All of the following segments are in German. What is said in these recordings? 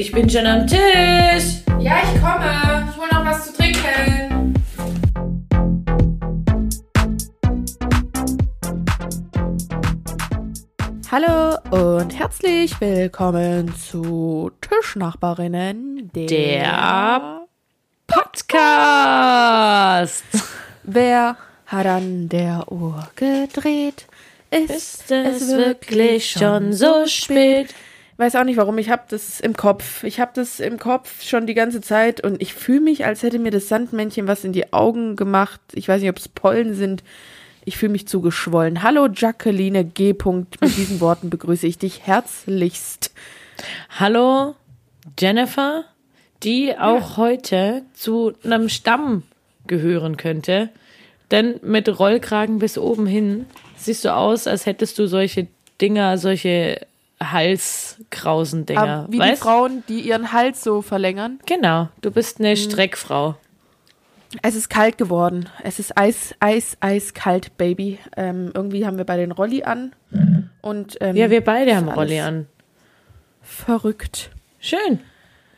Ich bin schon am Tisch. Ja, ich komme. Ich hole noch was zu trinken. Hallo und herzlich willkommen zu Tischnachbarinnen, Der Podcast. Wer hat an der Uhr gedreht? Ist es wirklich schon so spät? Weiß auch nicht warum, ich habe das im Kopf. Ich habe das im Kopf schon die ganze Zeit und ich fühle mich, als hätte mir das Sandmännchen was in die Augen gemacht. Ich weiß nicht, ob es Pollen sind. Ich fühle mich zugeschwollen. Hallo Jacqueline G. Mit diesen Worten begrüße ich dich herzlichst. Hallo Jennifer, die auch heute zu einem Stamm gehören könnte. Denn mit Rollkragen bis oben hin siehst du aus, als hättest du solche Dinger, solche Halskrausen-Dinger. Aber wie die weißt? Frauen, die ihren Hals so verlängern. Genau, du bist eine Streckfrau. Es ist kalt geworden. Es ist eis, eis, eiskalt, Baby. Ähm, irgendwie haben wir bei den Rolli an. Und, ähm, Ja, wir beide haben Rolli an. Verrückt. Schön.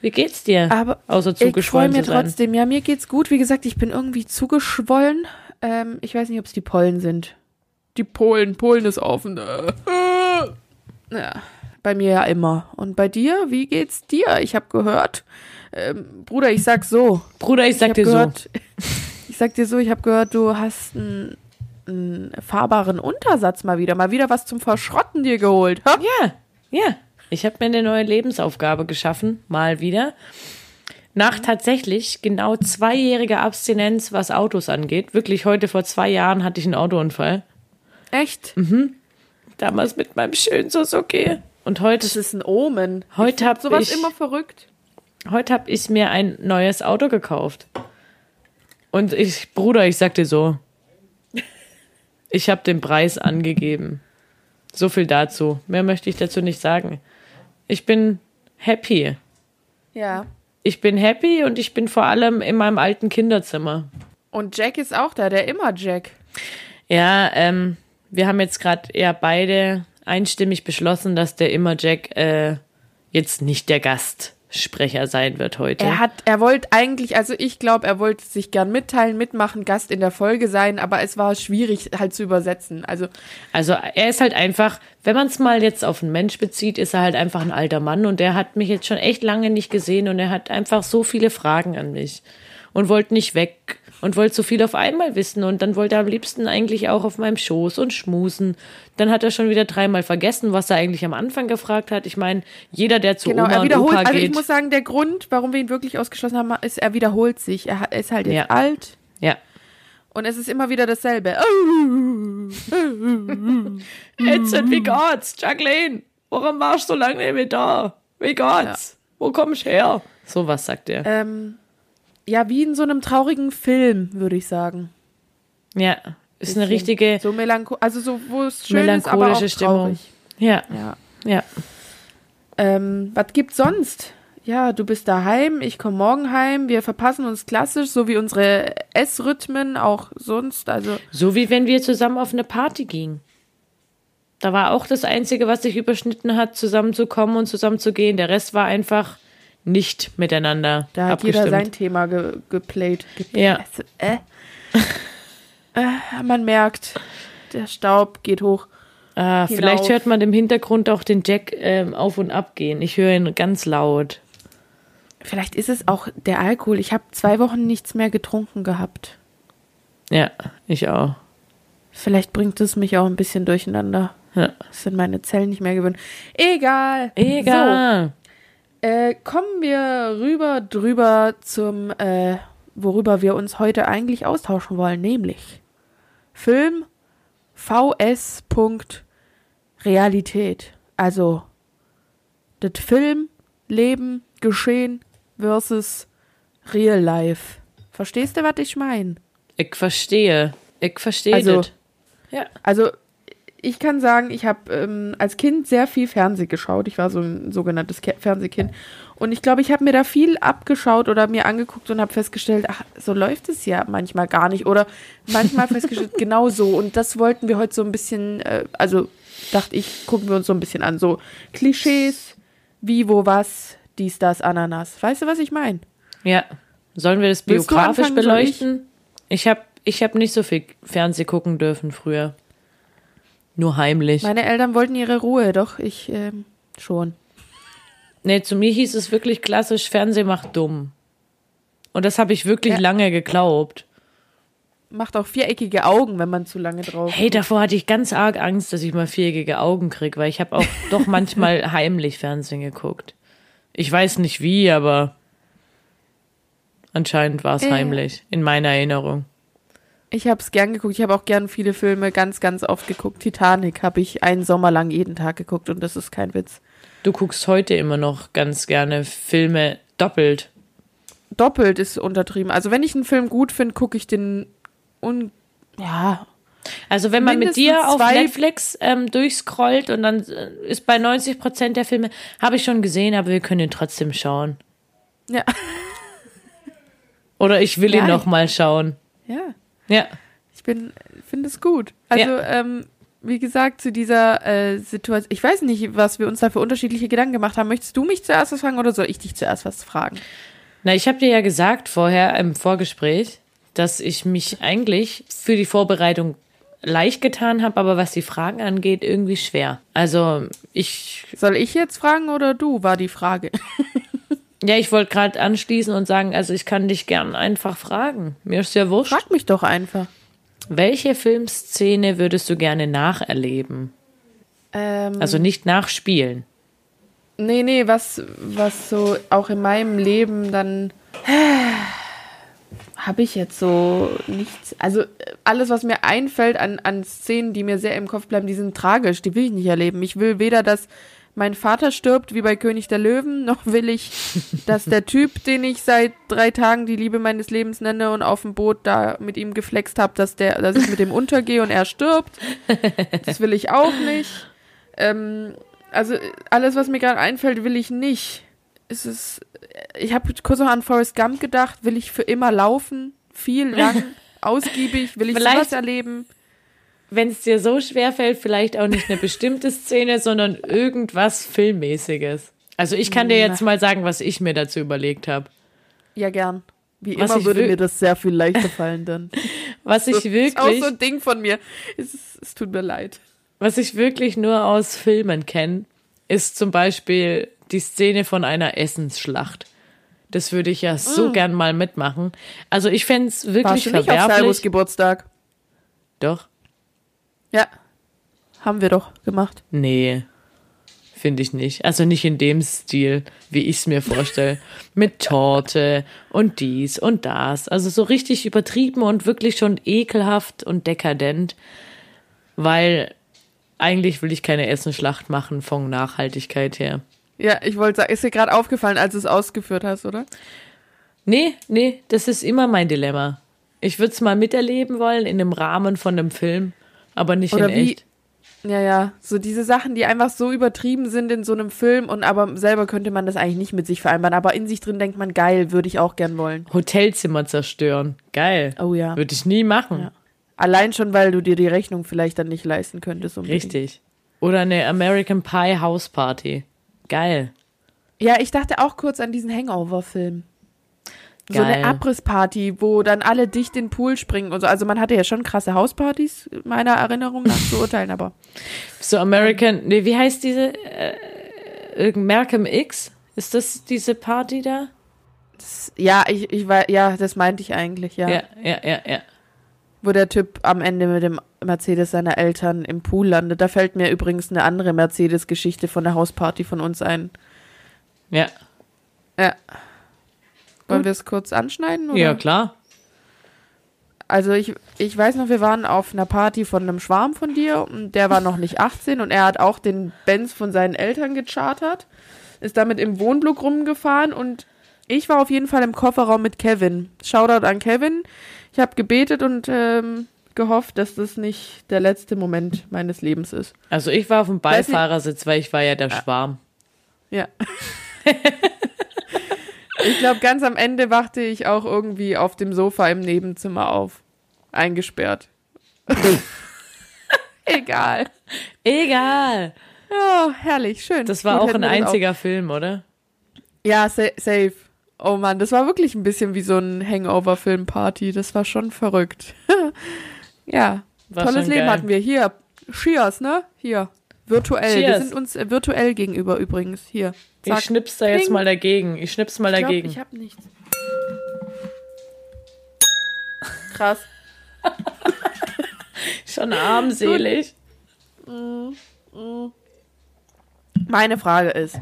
Wie geht's dir? Aber Außer ich freue zugeschwollen mir zu sein. trotzdem. Ja, mir geht's gut. Wie gesagt, ich bin irgendwie zugeschwollen. Ähm, ich weiß nicht, ob es die Pollen sind. Die Polen. Polen ist offen. Ja, bei mir ja immer. Und bei dir? Wie geht's dir? Ich habe gehört. Ähm, Bruder, ich sag so. Bruder, ich sag hab dir gehört, Ich sag dir so, ich habe gehört, du hast einen, einen fahrbaren Untersatz mal wieder. Mal wieder was zum Verschrotten dir geholt. Ha? so. Ja, ja. Ich habe mir eine neue Lebensaufgabe geschaffen, mal wieder. Nach tatsächlich genau zweijähriger Abstinenz, was Autos angeht. Wirklich heute vor zwei Jahren hatte ich einen Autounfall. Echt? Damals mit meinem schönen Suzuki. Und heute, Das ist ein Omen. heute habe Sowas ich, immer verrückt. heute hab ich mir ein neues Auto gekauft. Und ich, Bruder, ich sag dir so, ich habe den Preis angegeben. So viel dazu. Mehr möchte ich dazu nicht sagen. Ich bin happy. Ja. Ich bin happy und ich bin vor allem in meinem alten Kinderzimmer. Und Jack ist auch da, der immer Jack. Ja, ähm, wir haben jetzt gerade ja beide einstimmig beschlossen, dass der immer Jack äh, jetzt nicht der Gastsprecher sein wird heute. Er hat, er wollte eigentlich, also ich glaube, er wollte sich gern mitteilen, mitmachen, Gast in der Folge sein, aber es war schwierig halt zu übersetzen. Also Also er ist halt einfach, wenn man es mal jetzt auf einen Mensch bezieht, ist er halt einfach ein alter Mann und der hat mich jetzt schon echt lange nicht gesehen und er hat einfach so viele Fragen an mich und wollte nicht weg und wollte so viel auf einmal wissen und dann wollte er am liebsten eigentlich auch auf meinem Schoß und schmusen. Dann hat er schon wieder dreimal vergessen, was er eigentlich am Anfang gefragt hat. Ich meine, jeder, der zu genau, Oma er und wiederholt, Opa also ich geht, muss sagen, der Grund, warum wir ihn wirklich ausgeschlossen haben, ist, er wiederholt sich. Er ist halt jetzt Ja. alt ja. und es ist immer wieder dasselbe. Ätzend, wie geht's? Jacqueline, warum warst du so lange nicht mehr da? Wie geht's? Wo kommst du her? So was sagt er. Ähm, ja, wie in so einem traurigen Film, würde ich sagen. ja, ist eine richtige So melancho also so, wo es schön ist, aber auch melancholische Stimmung. traurig. Ja, Ja. ja. Ähm, was gibt's sonst? Ja, du bist daheim, ich komme morgen heim, wir verpassen uns klassisch, so wie unsere Essrhythmen auch sonst. Also, So wie wenn wir zusammen auf eine Party gingen. Da war auch das Einzige, was sich überschnitten hat, zusammenzukommen und zusammenzugehen. Der Rest war einfach nicht miteinander da hat abgestimmt. jeder sein Thema ge geplayt. Ge Ja. Äh. äh, man merkt, der Staub geht hoch. ah, hinauf. vielleicht hört man im Hintergrund auch den Jack ähm, auf und ab gehen. Ich höre ihn ganz laut. Vielleicht ist es auch der Alkohol. Ich habe zwei Wochen nichts mehr getrunken gehabt. Ja, ich auch. Vielleicht bringt es mich auch ein bisschen durcheinander. Ja. Das sind meine Zellen nicht mehr gewöhnt. Egal. Egal. So, äh, kommen wir rüber drüber zum, äh, worüber wir uns heute eigentlich austauschen wollen, nämlich Film VS. Realität. Also das Film, Leben, Geschehen versus Real Life. Verstehst du, was ich meine? Ich verstehe. Ich verstehe Also- das. Ja. Also ich kann sagen, ich habe ähm, als Kind sehr viel Fernseh geschaut. Ich war so ein sogenanntes Ke Fernsehkind. Und ich glaube, ich habe mir da viel abgeschaut oder mir angeguckt und habe festgestellt, ach, so läuft es ja manchmal gar nicht. Oder manchmal festgestellt, genau so. Und das wollten wir heute so ein bisschen, äh, also dachte ich, gucken wir uns so ein bisschen an. So Klischees, wie, wo, was, dies, das, Ananas. Weißt du, was ich meine? Ja. Sollen wir das biografisch anfangen, soll ich? beleuchten? Ich habe ich hab nicht so viel Fernseh gucken dürfen früher. Nur heimlich. Meine Eltern wollten ihre Ruhe, doch ich ähm, schon. Nee, zu mir hieß es wirklich klassisch, Fernseh macht dumm. Und das habe ich wirklich Ja. lange geglaubt. Macht auch viereckige Augen, wenn man zu lange drauf. Hey, davor hatte ich ganz arg Angst, dass ich mal viereckige Augen krieg, weil ich habe auch doch manchmal heimlich Fernsehen geguckt. Ich weiß nicht wie, aber anscheinend war es Äh. heimlich, in meiner Erinnerung. Ich habe es gern geguckt. Ich habe auch gern viele Filme ganz, ganz oft geguckt. Titanic habe ich einen Sommer lang jeden Tag geguckt und das ist kein Witz. Du guckst heute immer noch ganz gerne Filme doppelt. Doppelt ist untertrieben. Also wenn ich einen Film gut finde, gucke ich den un ja, Also wenn man mit dir auf Netflix ähm, durchscrollt und dann äh, ist bei 90 Prozent der Filme, habe ich schon gesehen, aber wir können ihn trotzdem schauen. ja, Oder ich will ihn noch mal schauen. ja. Ja. Ich bin finde es gut. Also ähm, wie gesagt zu dieser äh, Situation. Ich weiß nicht, was wir uns da für unterschiedliche Gedanken gemacht haben. Möchtest du mich zuerst was fragen oder soll ich dich zuerst was fragen? Na, ich habe dir ja gesagt vorher im Vorgespräch, dass ich mich eigentlich für die Vorbereitung leicht getan habe, aber was die Fragen angeht, irgendwie schwer. Also ich, Soll ich jetzt fragen oder du? War die Frage. ja, ich wollte gerade anschließen und sagen, also ich kann dich gern einfach fragen. Mir ist ja wurscht. Frag mich doch einfach. Welche Filmszene würdest du gerne nacherleben? Ähm, Also nicht nachspielen. Nee, nee, was, was so auch in meinem Leben dann habe ich jetzt so nichts. Also alles, was mir einfällt an, an Szenen, die mir sehr im Kopf bleiben, die sind tragisch, die will ich nicht erleben. Ich will weder, dass mein Vater stirbt, wie bei König der Löwen, noch will ich, dass der Typ, den ich seit drei Tagen die Liebe meines Lebens nenne und auf dem Boot da mit ihm geflext habe, dass der, dass ich mit dem untergehe und er stirbt. Das will ich auch nicht. Ähm, also alles, was mir gerade einfällt, will ich nicht. Es ist, ich habe kurz noch an Forrest Gump gedacht. Will ich für immer laufen? Viel, lang, ausgiebig? Will ich Vielleicht- sowas erleben? Wenn es dir so schwer fällt, vielleicht auch nicht eine bestimmte Szene, sondern irgendwas Filmmäßiges. Also ich kann dir jetzt mal sagen, was ich mir dazu überlegt habe. Ja, gern. Wie Was immer würde mir das sehr viel leichter fallen dann. Was ich ist auch wirklich, so ein Ding von mir. Es, ist, es tut mir leid. was ich wirklich nur aus Filmen kenne, ist zum Beispiel die Szene von einer Essensschlacht. Das würde ich ja so gern mal mitmachen. Also ich fände es Warst wirklich du nicht auf Salvos verwerflich. Geburtstag? Doch. Ja. Haben wir doch gemacht. Nee, finde ich nicht. Also nicht in dem Stil, wie ich es mir vorstelle. Mit Torte und dies und das. Also so richtig übertrieben und wirklich schon ekelhaft und dekadent. Weil eigentlich will ich keine Essenschlacht machen von Nachhaltigkeit her. Ja, ich wollte sagen, ist dir gerade aufgefallen, als du es ausgeführt hast, oder? Nee, nee, das ist immer mein Dilemma. Ich würde es mal miterleben wollen in einem Rahmen von einem Film, aber nicht Oder in wie- echt. Ja, ja, so diese Sachen, die einfach so übertrieben sind in so einem Film und aber selber könnte man das eigentlich nicht mit sich vereinbaren, aber in sich drin denkt man, geil, würde ich auch gern wollen. Hotelzimmer zerstören. Geil. Oh ja. Würde ich nie machen. Ja. Allein schon, weil du dir die Rechnung vielleicht dann nicht leisten könntest. unbedingt. Richtig. Oder eine American Pie House Party. Geil. Ja, ich dachte auch kurz an diesen Hangover-Film. So eine Abrissparty, wo dann alle dicht in den Pool springen und so. Also man hatte ja schon krasse Hauspartys, meiner Erinnerung nach zu urteilen, aber So American, nee, wie heißt diese? Äh, irgend- Malcolm X? Ist das diese Party da? ja, ich, ich war, ja, das meinte ich eigentlich, ja. Ja, ja, ja, ja. Wo der Typ am Ende mit dem Mercedes seiner Eltern im Pool landet. Da fällt mir übrigens eine andere Mercedes-Geschichte von der Hausparty von uns ein. Ja, Ja. Wollen Gut. wir es kurz anschneiden? Oder? ja klar. Also ich, ich weiß noch, wir waren auf einer Party von einem Schwarm von dir und der war noch nicht 18 und er hat auch den Benz von seinen Eltern gechartert, ist damit im Wohnblock rumgefahren und ich war auf jeden Fall im Kofferraum mit Kevin. Shoutout an Kevin. Ich habe gebetet und ähm, gehofft, dass das nicht der letzte Moment meines Lebens ist. Also ich war auf dem Beifahrersitz, weil ich war ja der Schwarm. Ja. ich glaube, ganz am Ende wachte ich auch irgendwie auf dem Sofa im Nebenzimmer auf. Eingesperrt. Egal. Egal. Ja, herrlich, schön. Das war Gut, auch ein einziger Film, oder? Ja, sa safe. Oh Mann, das war wirklich ein bisschen wie so ein Hangover-Film-Party. Das war schon verrückt. ja, War tolles schon Leben geil. hatten wir. Hier, Cheers, ne? Hier, virtuell. Wir Cheers. sind uns äh, virtuell gegenüber übrigens. Hier. Ich schnips da jetzt Ding. mal dagegen. Ich schnips mal Ich glaub, dagegen. ich hab nichts. Krass. Schon armselig. Meine Frage ist,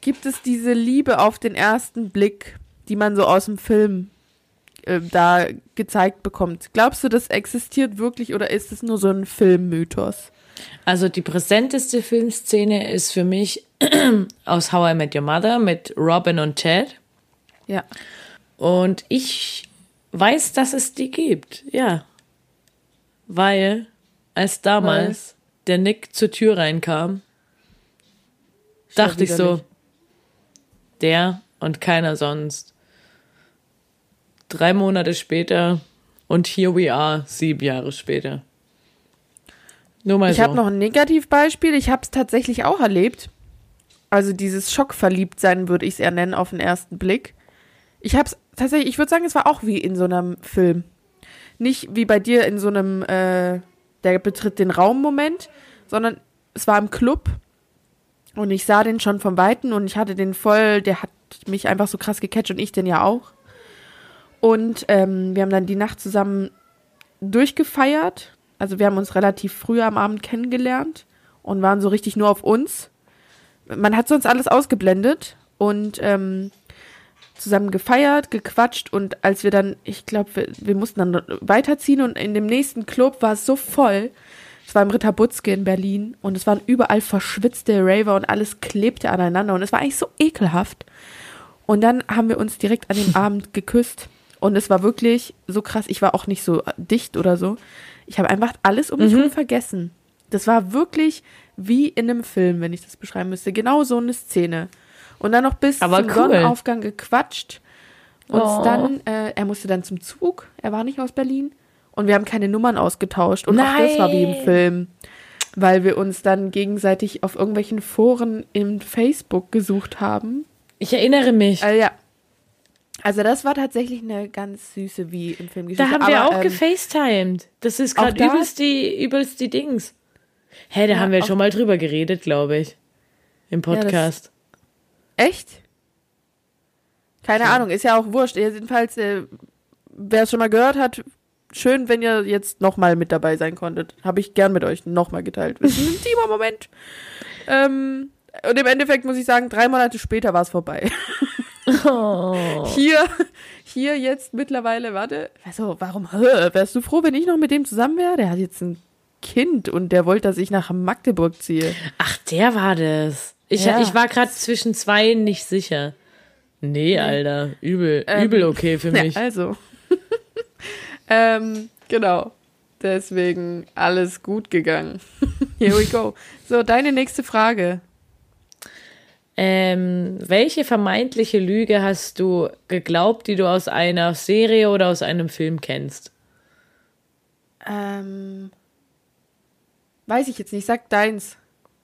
gibt es diese Liebe auf den ersten Blick, die man so aus dem Film äh, da gezeigt bekommt? Glaubst du, das existiert wirklich oder ist es nur so ein Filmmythos? Also die präsenteste Filmszene ist für mich aus How I Met Your Mother mit Robin und Ted. Ja. Und ich weiß, dass es die gibt, ja. Weil als damals der Nick zur Tür reinkam, dachte ich so, widerlich. der und keiner sonst. Drei Monate später und here we are, sieben Jahre später. Nur mal Ich so. habe noch ein Negativbeispiel. Ich habe es tatsächlich auch erlebt. Also dieses Schockverliebtsein würde ich es eher nennen auf den ersten Blick. Ich habe es tatsächlich, ich würde sagen, es war auch wie in so einem Film. Nicht wie bei dir in so einem, äh, der betritt den Raum-Moment, sondern es war im Club und ich sah den schon vom Weiten und ich hatte den voll, der hat mich einfach so krass gecatcht und ich den ja auch. Und ähm, wir haben dann die Nacht zusammen durchgefeiert. Also wir haben uns relativ früh am Abend kennengelernt und waren so richtig nur auf uns. Man hat sonst alles ausgeblendet und ähm, zusammen gefeiert, gequatscht und als wir dann, ich glaube, wir, wir mussten dann weiterziehen und in dem nächsten Club war es so voll. Es war im Ritter Butzke in Berlin und es waren überall verschwitzte Raver und alles klebte aneinander und es war eigentlich so ekelhaft. Und dann haben wir uns direkt an dem Abend geküsst und es war wirklich so krass. Ich war auch nicht so dicht oder so. Ich habe einfach alles um mich herum vergessen. Das war wirklich wie in einem Film, wenn ich das beschreiben müsste. Genau so eine Szene. Und dann noch bis Aber zum cool. Sonnenaufgang gequatscht. Und Oh. dann, äh, er musste dann zum Zug. Er war nicht aus Berlin. Und wir haben keine Nummern ausgetauscht. Und auch das war wie im Nein. Film. Weil wir uns dann gegenseitig auf irgendwelchen Foren im Facebook gesucht haben. ich erinnere mich. Äh, ja. Also das war tatsächlich eine ganz süße wie im Film Da haben wir Aber, auch ähm, gefacetimed. Das ist gerade übelst die, übelst die Dings. Hä, da Ja, haben wir schon mal drüber geredet, glaube ich. Im Podcast. Echt? Keine Ahnung, ist ja auch wurscht. Jedenfalls, äh, wer es schon mal gehört hat, schön, wenn ihr jetzt nochmal mit dabei sein konntet. Habe ich gern mit euch nochmal geteilt. Das ist ein intimer Moment. Ähm, und im Endeffekt muss ich sagen, drei Monate später war es vorbei. Oh. Hier, hier jetzt mittlerweile, warte, also warum, wärst du froh, wenn ich noch mit dem zusammen wäre? Der hat jetzt ein Kind und der wollte, dass ich nach Magdeburg ziehe. Ach, der war das. Ich, Ja. ich war gerade zwischen zwei nicht sicher. Nee, Alter. Übel, Ähm, übel okay für mich. Ja, also. ähm, genau. Deswegen alles gut gegangen. Here we go. So, deine nächste Frage. Ähm, welche vermeintliche Lüge hast du geglaubt, die du aus einer Serie oder aus einem Film kennst? Ähm, weiß ich jetzt nicht. Sag deins.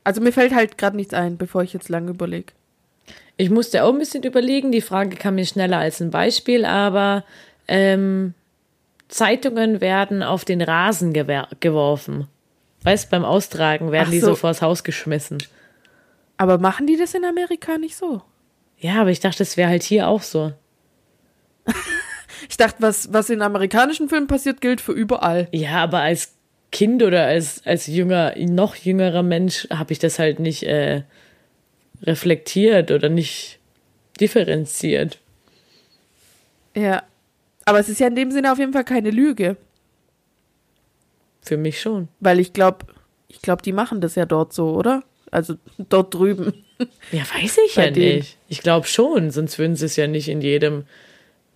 Also mir fällt halt gerade nichts ein, bevor ich jetzt lange überlege. Ich musste auch ein bisschen überlegen. Die Frage kam mir schneller als ein Beispiel, aber ähm, Zeitungen werden auf den Rasen geworfen. Weißt, beim Austragen werden Ach die so. so. vors Haus geschmissen. Aber machen die das in Amerika nicht so? Ja, aber ich dachte, das wäre halt hier auch so. Ich dachte, was, was in amerikanischen Filmen passiert, gilt für überall. Ja, aber als Kind oder als, als jünger, noch jüngerer Mensch habe ich das halt nicht äh, reflektiert oder nicht differenziert. Ja. Aber es ist ja in dem Sinne auf jeden Fall keine Lüge. Für mich schon. Weil ich glaube, ich glaube, die machen das ja dort so, oder? Also dort drüben. Ja, weiß ich Bei ja denen. nicht. Ich glaube schon, sonst würden sie es ja nicht in jedem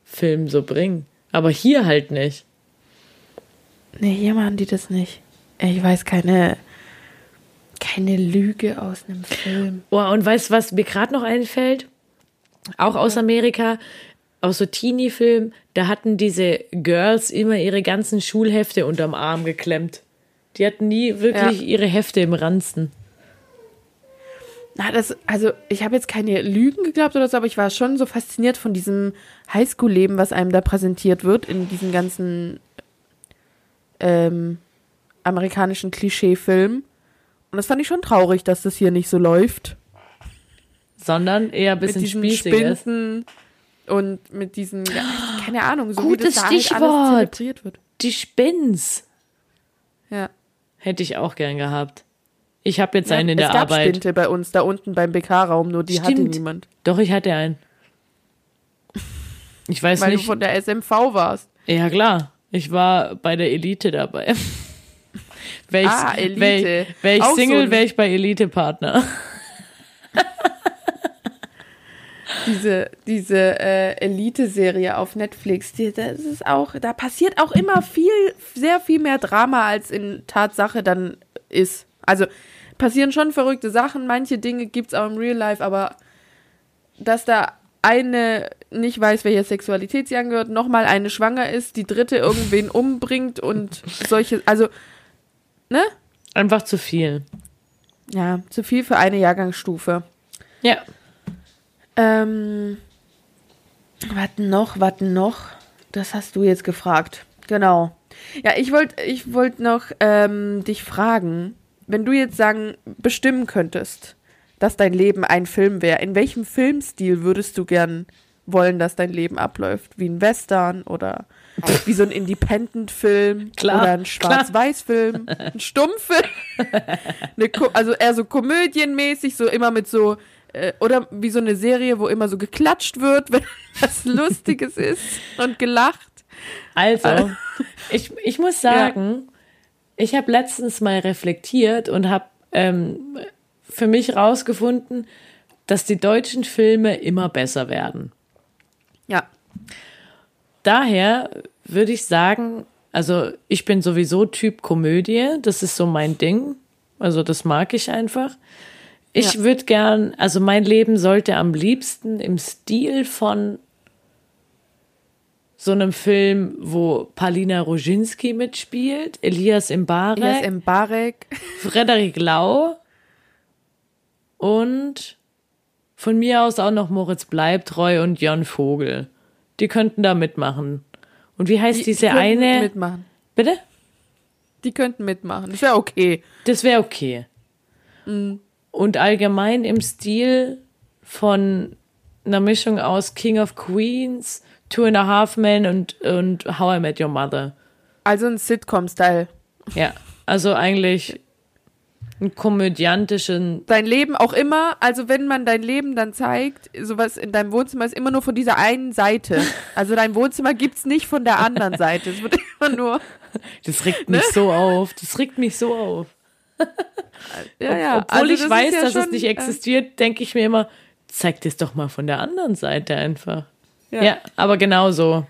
Film so bringen. Aber hier halt nicht. Nee, hier machen die das nicht. Ich weiß keine, keine Lüge aus einem Film. Oh, und weißt du, was mir gerade noch einfällt? Auch aus Amerika, aus so Teenie-Filmen, da hatten diese Girls immer ihre ganzen Schulhefte unterm Arm geklemmt. Die hatten nie wirklich Ja. ihre Hefte im Ranzen. Na, das, also ich habe jetzt keine Lügen geglaubt oder so, aber ich war schon so fasziniert von diesem Highschool-Leben, was einem da präsentiert wird in diesen ganzen ähm, amerikanischen Klischee-Filmen. Und das fand ich schon traurig, dass das hier nicht so läuft. Sondern eher ein bisschen spießig ist. Spinden und mit diesen, ja, keine Ahnung, so Gutes wie das da halt Stichwort. alles zelebriert wird. Die Spins Ja. hätte ich auch gern gehabt. Ich habe jetzt ja einen in es der gab Arbeit. Spinte bei uns, da unten beim BK-Raum, nur die hatte Stimmt. niemand. Doch, ich hatte einen. Ich weiß Weil du nicht. von der SMV warst. Ja, klar. Ich war bei der Elite dabei. Wäre ich, Ah, Elite. Auch so Single, wäre ich bei Elite-Partner. diese, diese äh, Elite-Serie auf Netflix, die, das ist auch, da passiert auch immer viel, sehr viel mehr Drama, als in Tatsache dann ist. Also passieren schon verrückte Sachen, manche Dinge gibt's auch im Real Life, aber dass da eine nicht weiß, welcher Sexualität sie angehört, nochmal eine schwanger ist, die dritte irgendwen umbringt und solche, also, ne? Einfach zu viel. Ja, zu viel für eine Jahrgangsstufe. Ja. Ähm, was noch, was noch? Das hast du jetzt gefragt. Genau. Ja, ich wollte ich wollt noch ähm, dich fragen, wenn du jetzt sagen, bestimmen könntest, dass dein Leben ein Film wäre, in welchem Filmstil würdest du gern wollen, dass dein Leben abläuft? Wie ein Western oder wie so ein Independent-Film oder ein Schwarz-Weiß-Film, ein Stummfilm? also eher so komödienmäßig, so immer mit so äh, oder wie so eine Serie, wo immer so geklatscht wird, wenn was Lustiges ist und gelacht. Also, ich, ich muss sagen, ich habe letztens mal reflektiert und habe ähm, für mich rausgefunden, dass die deutschen Filme immer besser werden. Ja. Daher würde ich sagen, also ich bin sowieso Typ Komödie, das ist so mein Ding. Also das mag ich einfach. Ich Ja. würde gern, also mein Leben sollte am liebsten im Stil von so einem Film, wo Palina Roginski mitspielt, Elias Mbarek, Elias Mbarek. Frederik Lau und von mir aus auch noch Moritz Bleibtreu und Jon Vogel. Die könnten da mitmachen. Und wie heißt diese könnten eine? mitmachen. Bitte? Die könnten mitmachen. Das wäre okay. Das wäre okay. Und allgemein im Stil von einer Mischung aus King of Queens, Two and a Half Men und, und How I Met Your Mother. Also ein Sitcom-Style. Ja, also eigentlich einen komödiantischen. Dein Leben auch immer, also wenn man dein Leben dann zeigt, sowas in deinem Wohnzimmer ist immer nur von dieser einen Seite. Also dein Wohnzimmer gibt's nicht von der anderen Seite. Es wird immer nur. Das regt mich so auf. Das regt mich so auf. Ja, ja. Obwohl also ich weiß, ja dass es schon, nicht äh, existiert, denke ich mir immer, zeig das doch mal von der anderen Seite einfach. Ja, Ja. aber genau so.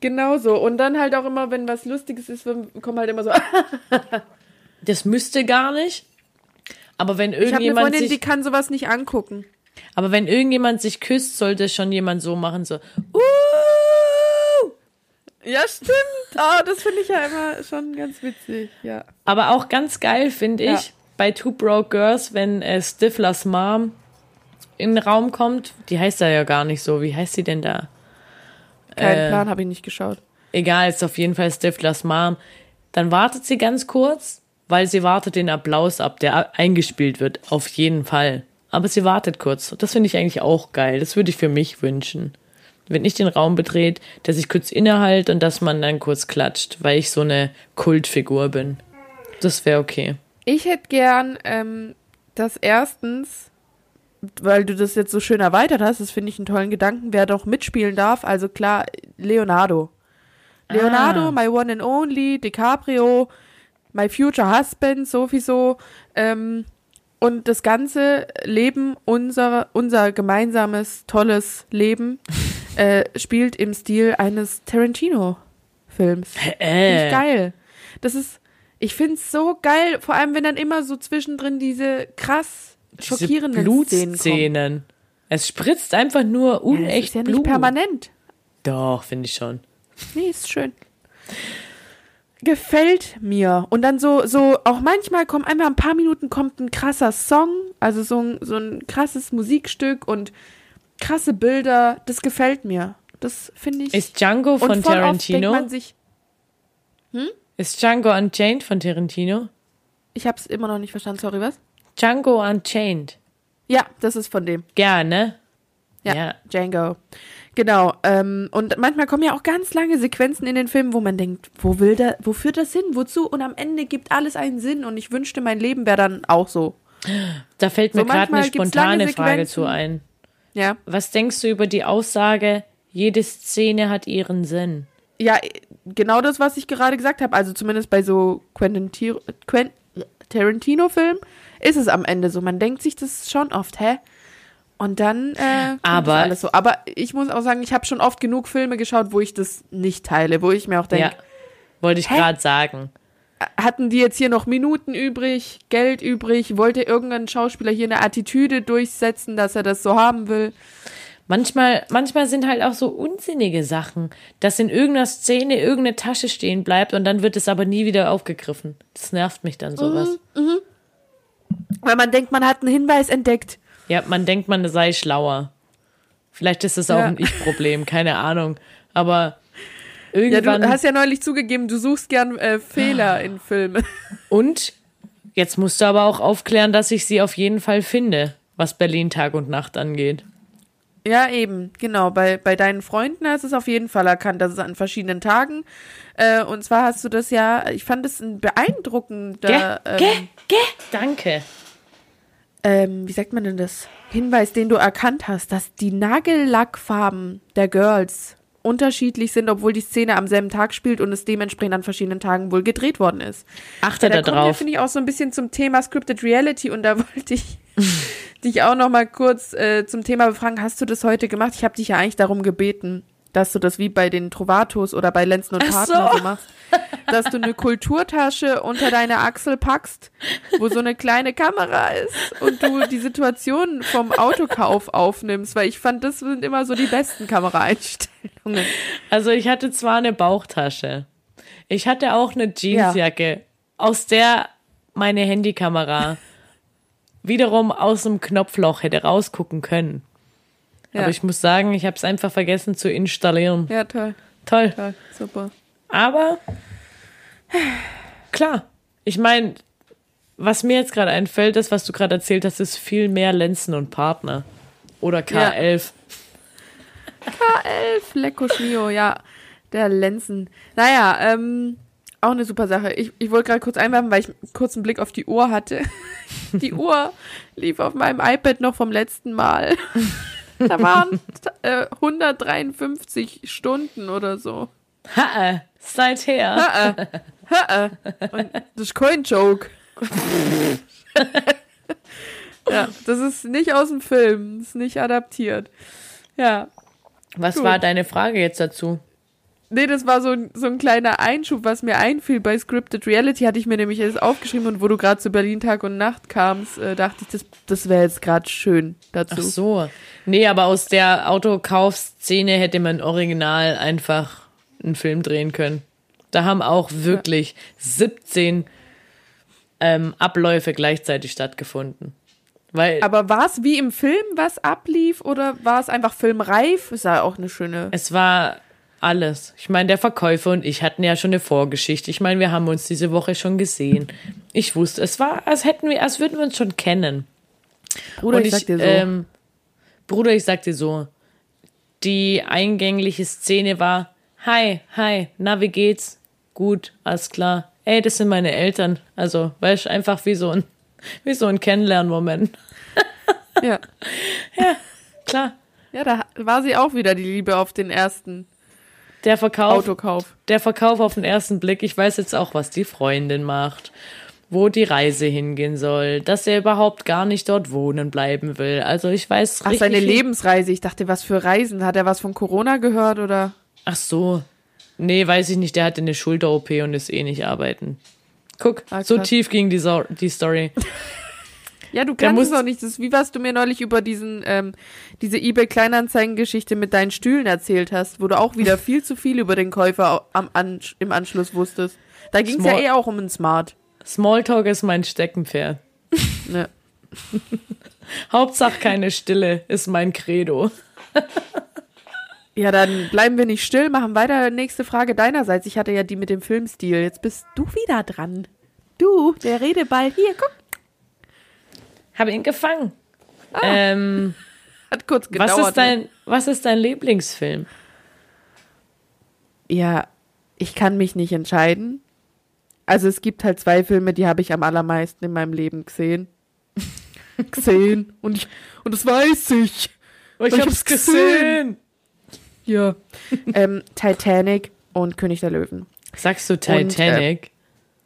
Genau so. Und dann halt auch immer, wenn was Lustiges ist, kommen halt immer so. Das müsste gar nicht. Aber wenn Ich habe eine irgendjemand Freundin, die sich, kann sowas nicht angucken. aber wenn irgendjemand sich küsst, sollte schon jemand so machen, so, uh! Ja, stimmt. Ah, das finde ich ja immer schon ganz witzig. Ja. Aber auch ganz geil finde ich Ja. bei Two Broke Girls, wenn äh, Stiflers Mom in den Raum kommt. Die heißt da ja gar nicht so. Wie heißt sie denn da? Keinen Äh, Plan, habe ich nicht geschaut. Egal, ist auf jeden Fall Stiflers Mom. Dann wartet sie ganz kurz, weil sie wartet den Applaus ab, der eingespielt wird. Auf jeden Fall. Aber sie wartet kurz. Das finde ich eigentlich auch geil. Das würde ich für mich wünschen. Wenn ich den Raum betrete, dass ich kurz innehalt und dass man dann kurz klatscht, weil ich so eine Kultfigur bin. Das wäre okay. Ich hätte gern, ähm, dass erstens, weil du das jetzt so schön erweitert hast, das finde ich einen tollen Gedanken, wer doch mitspielen darf. Also klar, Leonardo. Leonardo, Ah. my one and only, DiCaprio, my future husband, sowieso. Ähm, und das ganze Leben, unser, unser gemeinsames, tolles Leben, äh, spielt im Stil eines Tarantino-Films. Finde Äh, ich geil. Das ist, ich finde es so geil, vor allem wenn dann immer so zwischendrin diese krass diese schockierenden Szenen kommen. Blutszenen. Es spritzt einfach nur Ja, unecht ist ja nicht Blut. permanent. Doch, finde ich schon. Nee, ist schön. gefällt mir. Und dann so, so, auch manchmal kommt einfach ein paar Minuten kommt ein krasser Song, also so ein, so ein krasses Musikstück und krasse Bilder. Das gefällt mir. Das finde ich. Ist Django von Tarantino? sich, Ist Django Unchained von Tarantino? ich habe es immer noch nicht verstanden, sorry, was? Django Unchained. Ja, das ist von dem. Gerne. Ja, Ja. Django. Genau. Ähm, und manchmal kommen ja auch ganz lange Sequenzen in den Filmen, wo man denkt, wo will der, wo führt das hin? Wozu? Und am Ende gibt alles einen Sinn. Und ich wünschte, mein Leben wäre dann auch so. Da fällt mir So gerade eine spontane Frage zu ein. Ja. Was denkst du über die Aussage, jede Szene hat ihren Sinn? Ja, genau das, was ich gerade gesagt habe. Also zumindest bei so Quentin Tir Quen Tarantino-Filmen ist es am Ende so. Man denkt sich das schon oft, hä? Und dann äh, Aber- das alles so. Aber ich muss auch sagen, ich habe schon oft genug Filme geschaut, wo ich das nicht teile, wo ich mir auch denke, ja, wollte ich gerade sagen. hatten die jetzt hier noch Minuten übrig, Geld übrig, wollte irgendein Schauspieler hier eine Attitüde durchsetzen, dass er das so haben will? Manchmal, manchmal sind halt auch so unsinnige Sachen, dass in irgendeiner Szene irgendeine Tasche stehen bleibt und dann wird es aber nie wieder aufgegriffen. Das nervt mich dann sowas. Weil man denkt, man hat einen Hinweis entdeckt. Ja, man denkt, man sei schlauer. Vielleicht ist es auch Ja. ein Ich-Problem, keine Ahnung. Aber Ja, irgendwann. du hast ja neulich zugegeben, du suchst gern äh, Fehler in Filmen. und jetzt musst du aber auch aufklären, dass ich sie auf jeden Fall finde, was Berlin Tag und Nacht angeht. Ja, eben, genau. Bei, bei deinen Freunden hast du es auf jeden Fall erkannt, dass es an verschiedenen Tagen. Äh, und zwar hast du das ja, ich fand es ein beeindruckender? Gä? ähm, Gä? Danke. ähm, wie sagt man denn das? Hinweis, den du erkannt hast, dass die Nagellackfarben der Girls unterschiedlich sind, obwohl die Szene am selben Tag spielt und es dementsprechend an verschiedenen Tagen wohl gedreht worden ist. Achte Ja, da drauf. finde ich, auch so ein bisschen zum Thema Scripted Reality und da wollte ich dich auch noch mal kurz äh, zum Thema befragen. Hast du das heute gemacht? Ich habe dich ja eigentlich darum gebeten, dass du das wie bei den Trovatos oder bei Lenzen und Partner so. so machst. Dass du eine Kulturtasche unter deine Achsel packst, wo so eine kleine Kamera ist und du die Situation vom Autokauf aufnimmst, weil ich fand, das sind immer so die besten Kameraeinstellungen. Also ich hatte zwar eine Bauchtasche. Ich hatte auch eine Jeansjacke, aus der meine Handykamera wiederum aus dem Knopfloch hätte rausgucken können. Ja. Aber ich muss sagen, ich habe es einfach vergessen zu installieren. Ja, toll, Toll. toll, super. Aber klar, ich meine, was mir jetzt gerade einfällt, das, was du gerade erzählt hast, ist viel mehr Lenzen und Partner. Oder K11. K11, Lecco Schmio, ja. Der Lenzen. Naja, ähm, auch eine super Sache. Ich, ich wollte gerade kurz einwerfen, weil ich kurz einen Blick auf die Uhr hatte. Die Uhr lief auf meinem iPad noch vom letzten Mal. Da waren äh, 153 Stunden oder so. Ha, seither. Und das ist kein Joke. ja, das ist nicht aus dem Film, das ist nicht adaptiert. Ja, Was Gut. war deine Frage jetzt dazu? Nee, das war so ein, so ein kleiner Einschub, was mir einfiel. Bei Scripted Reality hatte ich mir nämlich alles aufgeschrieben und wo du gerade zu Berlin Tag und Nacht kamst, äh, dachte ich, das, das wäre jetzt gerade schön dazu. Ach so. Nee, aber aus der Autokaufszene hätte man original einfach einen Film drehen können. Da haben auch wirklich 17 ähm, Abläufe gleichzeitig stattgefunden. Weil Aber war es wie im Film, was ablief, oder war es einfach filmreif? Ist ja auch eine schöne. es war alles. Ich meine, der Verkäufer und ich hatten ja schon eine Vorgeschichte. Ich meine, wir haben uns diese Woche schon gesehen. Ich wusste, es war, als hätten wir, als würden wir uns schon kennen. Bruder, Und ich sag dir so. ähm, Bruder, ich sag dir so, die eingängliche Szene war, hi, hi, na, wie geht's? Gut, alles klar. Ey, das sind meine Eltern. Also, weißt du, einfach wie so ein, wie so ein Kennenlernmoment. ja. Klar. ja, da war sie auch wieder, die Liebe auf den ersten Der Verkauf, Autokauf. der Verkauf auf den ersten Blick. Ich weiß jetzt auch, was die Freundin macht, wo die Reise hingehen soll, dass er überhaupt gar nicht dort wohnen bleiben will. Also, ich weiß Ach, richtig seine viel- Lebensreise. Ich dachte, was für Reisen? Hat er was von Corona gehört oder? Ach so. Nee, weiß ich nicht. Der hatte eine Schulter-OP und ist eh nicht arbeiten. Guck, Ah, so tief ging die, so die Story. Ja, du kannst es auch nicht. Das ist wie was du mir neulich über diesen, ähm, diese eBay-Kleinanzeigen-Geschichte mit deinen Stühlen erzählt hast, wo du auch wieder viel zu viel über den Käufer am An im Anschluss wusstest. Da ging es ja eh auch um einen Smart. Smalltalk ist mein Steckenpferd. Ne? Hauptsache keine Stille ist mein Credo. Ja, dann bleiben wir nicht still, machen weiter. Nächste Frage deinerseits. Ich hatte ja die mit dem Filmstil. Jetzt bist du wieder dran. Du, der Redeball. Hier, guck. Habe ihn gefangen. Ähm, Hat kurz gedauert. was, ist ne? dein, was ist dein Lieblingsfilm? Ja, ich kann mich nicht entscheiden. Also es gibt halt zwei Filme, die habe ich am allermeisten in meinem Leben gesehen. gesehen. Und ich, und das weiß ich. Oh, ich Ich hab's hab's gesehen. Ja. ähm, Titanic und König der Löwen. Sagst du Titanic?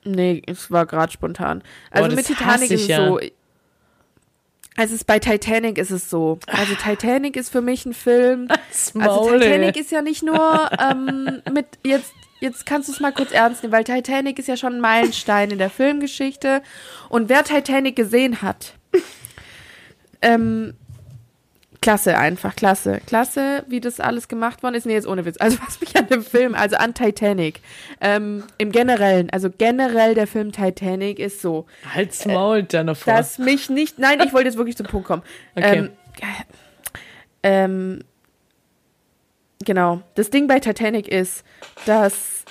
Nee, es war gerade spontan. Also Boah, mit Titanic ist es ja. so. Also es bei Titanic ist es so. Also Titanic ist für mich ein Film. Das Also. Titanic ist ja nicht nur ähm, mit jetzt jetzt kannst du es mal kurz ernst nehmen, weil Titanic ist ja schon ein Meilenstein in der Filmgeschichte und wer Titanic gesehen hat, ähm, klasse einfach, klasse, klasse, wie das alles gemacht worden ist. Nee, jetzt ohne Witz. Also was mich an dem Film, also an Titanic, ähm, im Generellen, also generell der Film Titanic ist so, Halt's Maul, Jennifer. dass mich nicht, nein, ich wollte jetzt wirklich zum Punkt kommen. Okay. Ähm, ähm, genau. Das Ding bei Titanic ist, dass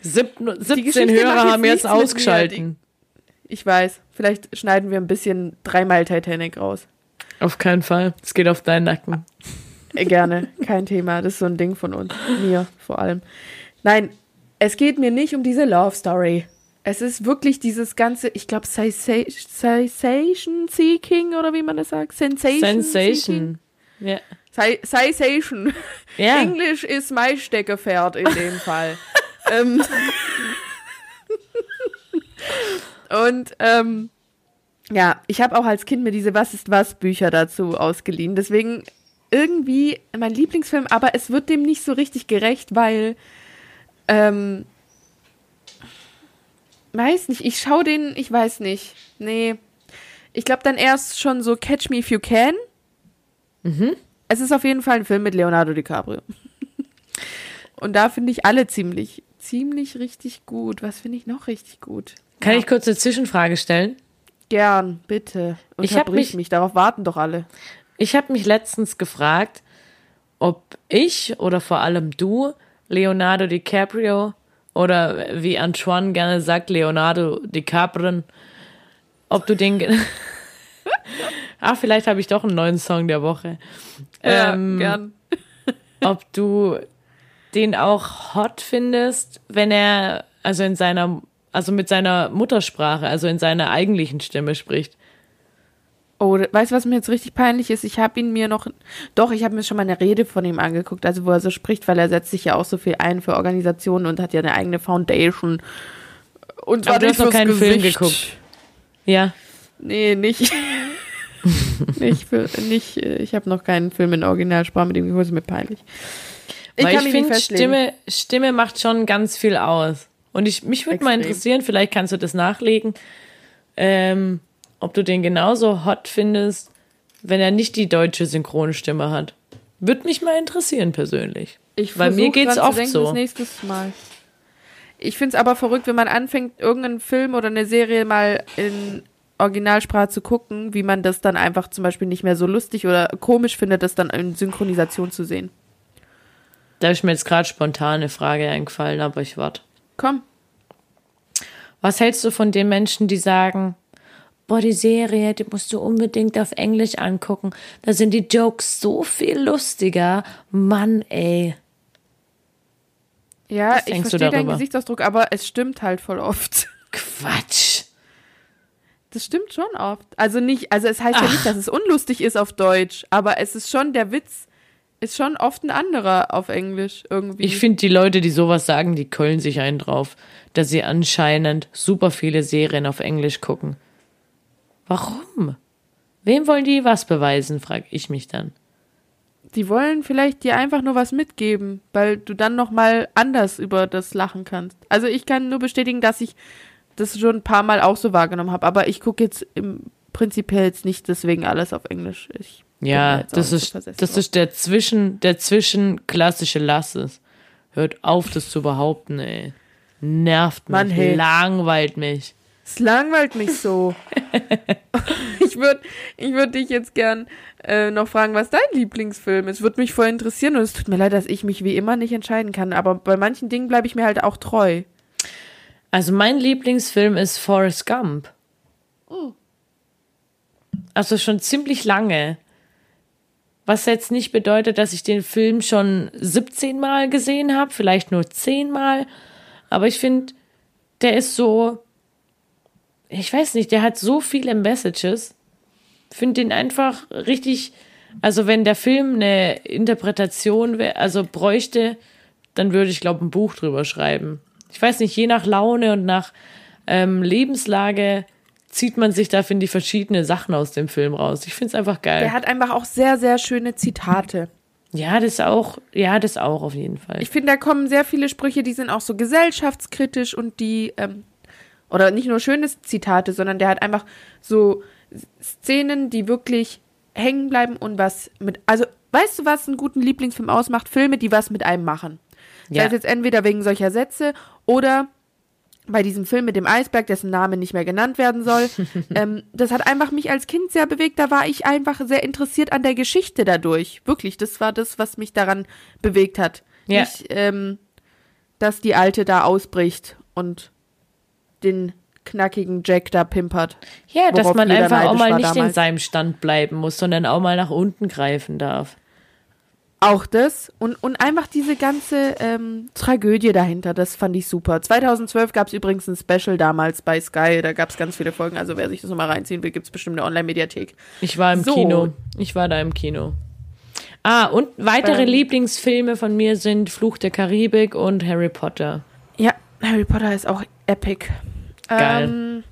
Sieb, 17 Geschichte macht Hörer haben jetzt ausgeschalten. ich weiß, vielleicht schneiden wir ein bisschen dreimal Titanic raus. Auf keinen Fall. Es geht auf deinen Nacken. Äh, gerne, kein Thema. Das ist so ein Ding von uns, mir vor allem. Nein, es geht mir nicht um diese Love Story. Es ist wirklich dieses ganze, ich glaube, Sensation Seeking oder wie man das sagt, Sensation. Sensation. Ja. Sensation. Ja. Englisch ist mein Steckerpferd in dem Fall. ähm, und ähm, ja, ich habe auch als Kind mir diese Was ist was Bücher dazu ausgeliehen. Deswegen irgendwie mein Lieblingsfilm, aber es wird dem nicht so richtig gerecht, weil ähm, weiß nicht, ich schaue den, ich weiß nicht. Nee. Ich glaube dann erst schon so Catch Me If You Can. Es ist auf jeden Fall ein Film mit Leonardo DiCaprio. Und da finde ich alle ziemlich, ziemlich richtig gut. Was finde ich noch richtig gut? Kann Ja. ich kurz eine Zwischenfrage stellen? Gern, bitte. Ich hab Unterbrich mich- mich, darauf warten doch alle. Ich habe mich letztens gefragt, ob ich oder vor allem du Leonardo DiCaprio oder wie Antoine gerne sagt, Leonardo DiCaprio, ob du den. ge- ah, vielleicht habe ich doch einen neuen Song der Woche. Ähm, gern. ob du den auch hot findest, wenn er also in seiner also mit seiner Muttersprache, also in seiner eigentlichen Stimme spricht. Oh, weißt du, was mir jetzt richtig peinlich ist? Ich habe ihn mir noch, doch, ich habe mir schon mal eine Rede von ihm angeguckt, also wo er so spricht, weil er setzt sich ja auch so viel ein für Organisationen und hat ja eine eigene Foundation. Und Aber du hast noch keinen Film Gesicht. geguckt. Ja, Nee, nicht. nicht für, nicht, äh, ich habe noch keinen Film in Originalsprache mit ihm geguckt, ist mir peinlich. weil ich mich nicht finde, festlegen. Stimme, Stimme macht schon ganz viel aus. Und ich, mich würde mal interessieren, vielleicht kannst du das nachlegen, ähm, ob du den genauso hot findest, wenn er nicht die deutsche Synchronstimme hat. Würde mich mal interessieren persönlich. Ich Weil mir geht's oft denken, so. Das nächstes Mal. Ich finde es aber verrückt, wenn man anfängt, irgendeinen Film oder eine Serie mal in Originalsprache zu gucken, wie man das dann einfach zum Beispiel nicht mehr so lustig oder komisch findet, das dann in Synchronisation zu sehen. Da ist mir jetzt gerade spontan eine Frage eingefallen, aber ich warte. Komm. Was hältst du von den Menschen, die sagen, boah, die Serie, die musst du unbedingt auf Englisch angucken. Da sind die Jokes so viel lustiger. Mann, ey. Ja, Was ich verstehe deinen? Gesichtsausdruck, aber es stimmt halt voll oft. Quatsch. Das stimmt schon oft. Also nicht, also es heißt ja nicht, dass es unlustig ist auf Deutsch, aber es ist schon, der Witz ist schon oft ein anderer auf Englisch irgendwie. Ich finde, die Leute, die sowas sagen, die keulen sich einen drauf, dass sie anscheinend super viele Serien auf Englisch gucken. Warum? Wem wollen die was beweisen, frage ich mich dann. Die wollen vielleicht dir einfach nur was mitgeben, weil du dann noch mal anders über das lachen kannst. Also ich kann nur bestätigen, dass ich das schon ein paar Mal auch so wahrgenommen habe. Aber ich gucke jetzt im prinzipiell jetzt nicht deswegen alles auf Englisch. Ich Ja, das ist, das ist der Zwischen, der zwischenklassische Lasses. Hört auf, das zu behaupten, ey. Nervt mich, Mann, hey. langweilt mich. Es langweilt mich so. ich würde ich würd dich jetzt gern äh, noch fragen, was dein Lieblingsfilm ist. Würde mich voll interessieren und es tut mir leid, dass ich mich wie immer nicht entscheiden kann. Aber bei manchen Dingen bleibe ich mir halt auch treu. Also mein Lieblingsfilm ist Forrest Gump. Also schon ziemlich lange. Was jetzt nicht bedeutet, dass ich den Film schon 17 Mal gesehen habe, vielleicht nur 10 Mal. Aber ich finde, der ist so, ich weiß nicht, der hat so viele Messages. Finde den einfach richtig, also wenn der Film eine Interpretation wär, also bräuchte, dann würde ich glaube ein Buch drüber schreiben. Ich weiß nicht, je nach Laune und nach ähm, Lebenslage zieht man sich da, finde ich, verschiedene Sachen aus dem Film raus. Ich finde es einfach geil. Der hat einfach auch sehr, sehr schöne Zitate. ja, das auch, ja, das auch auf jeden Fall. Ich finde, da kommen sehr viele Sprüche, die sind auch so gesellschaftskritisch und die, ähm, oder nicht nur schöne Zitate, sondern der hat einfach so Szenen, die wirklich hängen bleiben und was mit, also weißt du, was einen guten Lieblingsfilm ausmacht? Filme, die was mit einem machen. Ja. Sei es jetzt entweder wegen solcher Sätze oder bei diesem Film mit dem Eisberg, dessen Name nicht mehr genannt werden soll. ähm, das hat einfach mich als Kind sehr bewegt. Da war ich einfach sehr interessiert an der Geschichte dadurch. Wirklich, das war das, was mich daran bewegt hat. Ja. Nicht, ähm, dass die Alte da ausbricht und den knackigen Jack da pimpert. ja, dass man einfach auch mal nicht in damals. seinem Stand bleiben muss, sondern auch mal nach unten greifen darf. Auch das und, und einfach diese ganze ähm, Tragödie dahinter, das fand ich super. 2012 gab es übrigens ein Special damals bei Sky, da gab es ganz viele Folgen, also wer sich das nochmal reinziehen will, gibt es bestimmt eine Online-Mediathek. Ich war im So. Kino. Ich war da im Kino. Ah, und weitere. Lieblingsfilme von mir sind Fluch der Karibik und Harry Potter. Ja, Harry Potter ist auch epic. Geil. Ähm,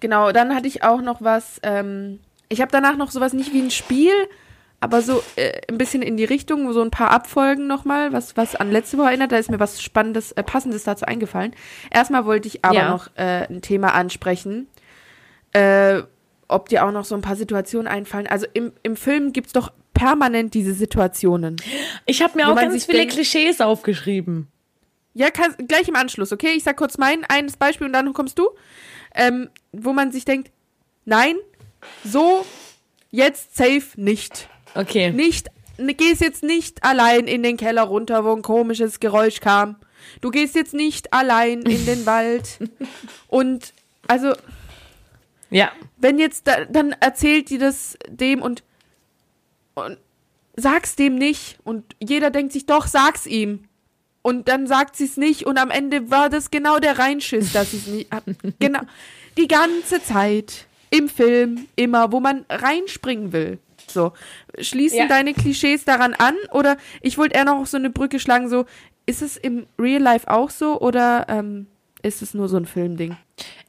genau, dann hatte ich auch noch was, ähm, ich habe danach noch sowas nicht wie ein Spiel, aber so äh, ein bisschen in die Richtung, so ein paar Abfolgen nochmal, was, was an letzte Woche erinnert, da ist mir was Spannendes, äh, Passendes dazu eingefallen. Erstmal wollte ich aber Ja. noch äh, ein Thema ansprechen, äh, ob dir auch noch so ein paar Situationen einfallen. Also im, im Film gibt's doch permanent diese Situationen. Ich habe mir auch ganz viele denkt- Klischees aufgeschrieben. Ja, kann, gleich im Anschluss, okay? Ich sag kurz mein eines Beispiel und dann kommst du. Ähm, wo man sich denkt, nein, so jetzt safe nicht. Okay. Nicht, gehst jetzt nicht allein in den Keller runter, wo ein komisches Geräusch kam. Du gehst jetzt nicht allein in den Wald. Und also, Ja. wenn jetzt, da, dann erzählt die das dem und, und sag's dem nicht. Und jeder denkt sich, doch, sag's ihm. Und dann sagt sie es nicht und am Ende war das genau der Reinschiss, dass sie es nicht. Genau. Die ganze Zeit im Film, immer, wo man reinspringen will. So. Schließen Ja. deine Klischees daran an? Oder ich wollte eher noch so eine Brücke schlagen, so, ist es im Real Life auch so oder ähm, ist es nur so ein Filmding?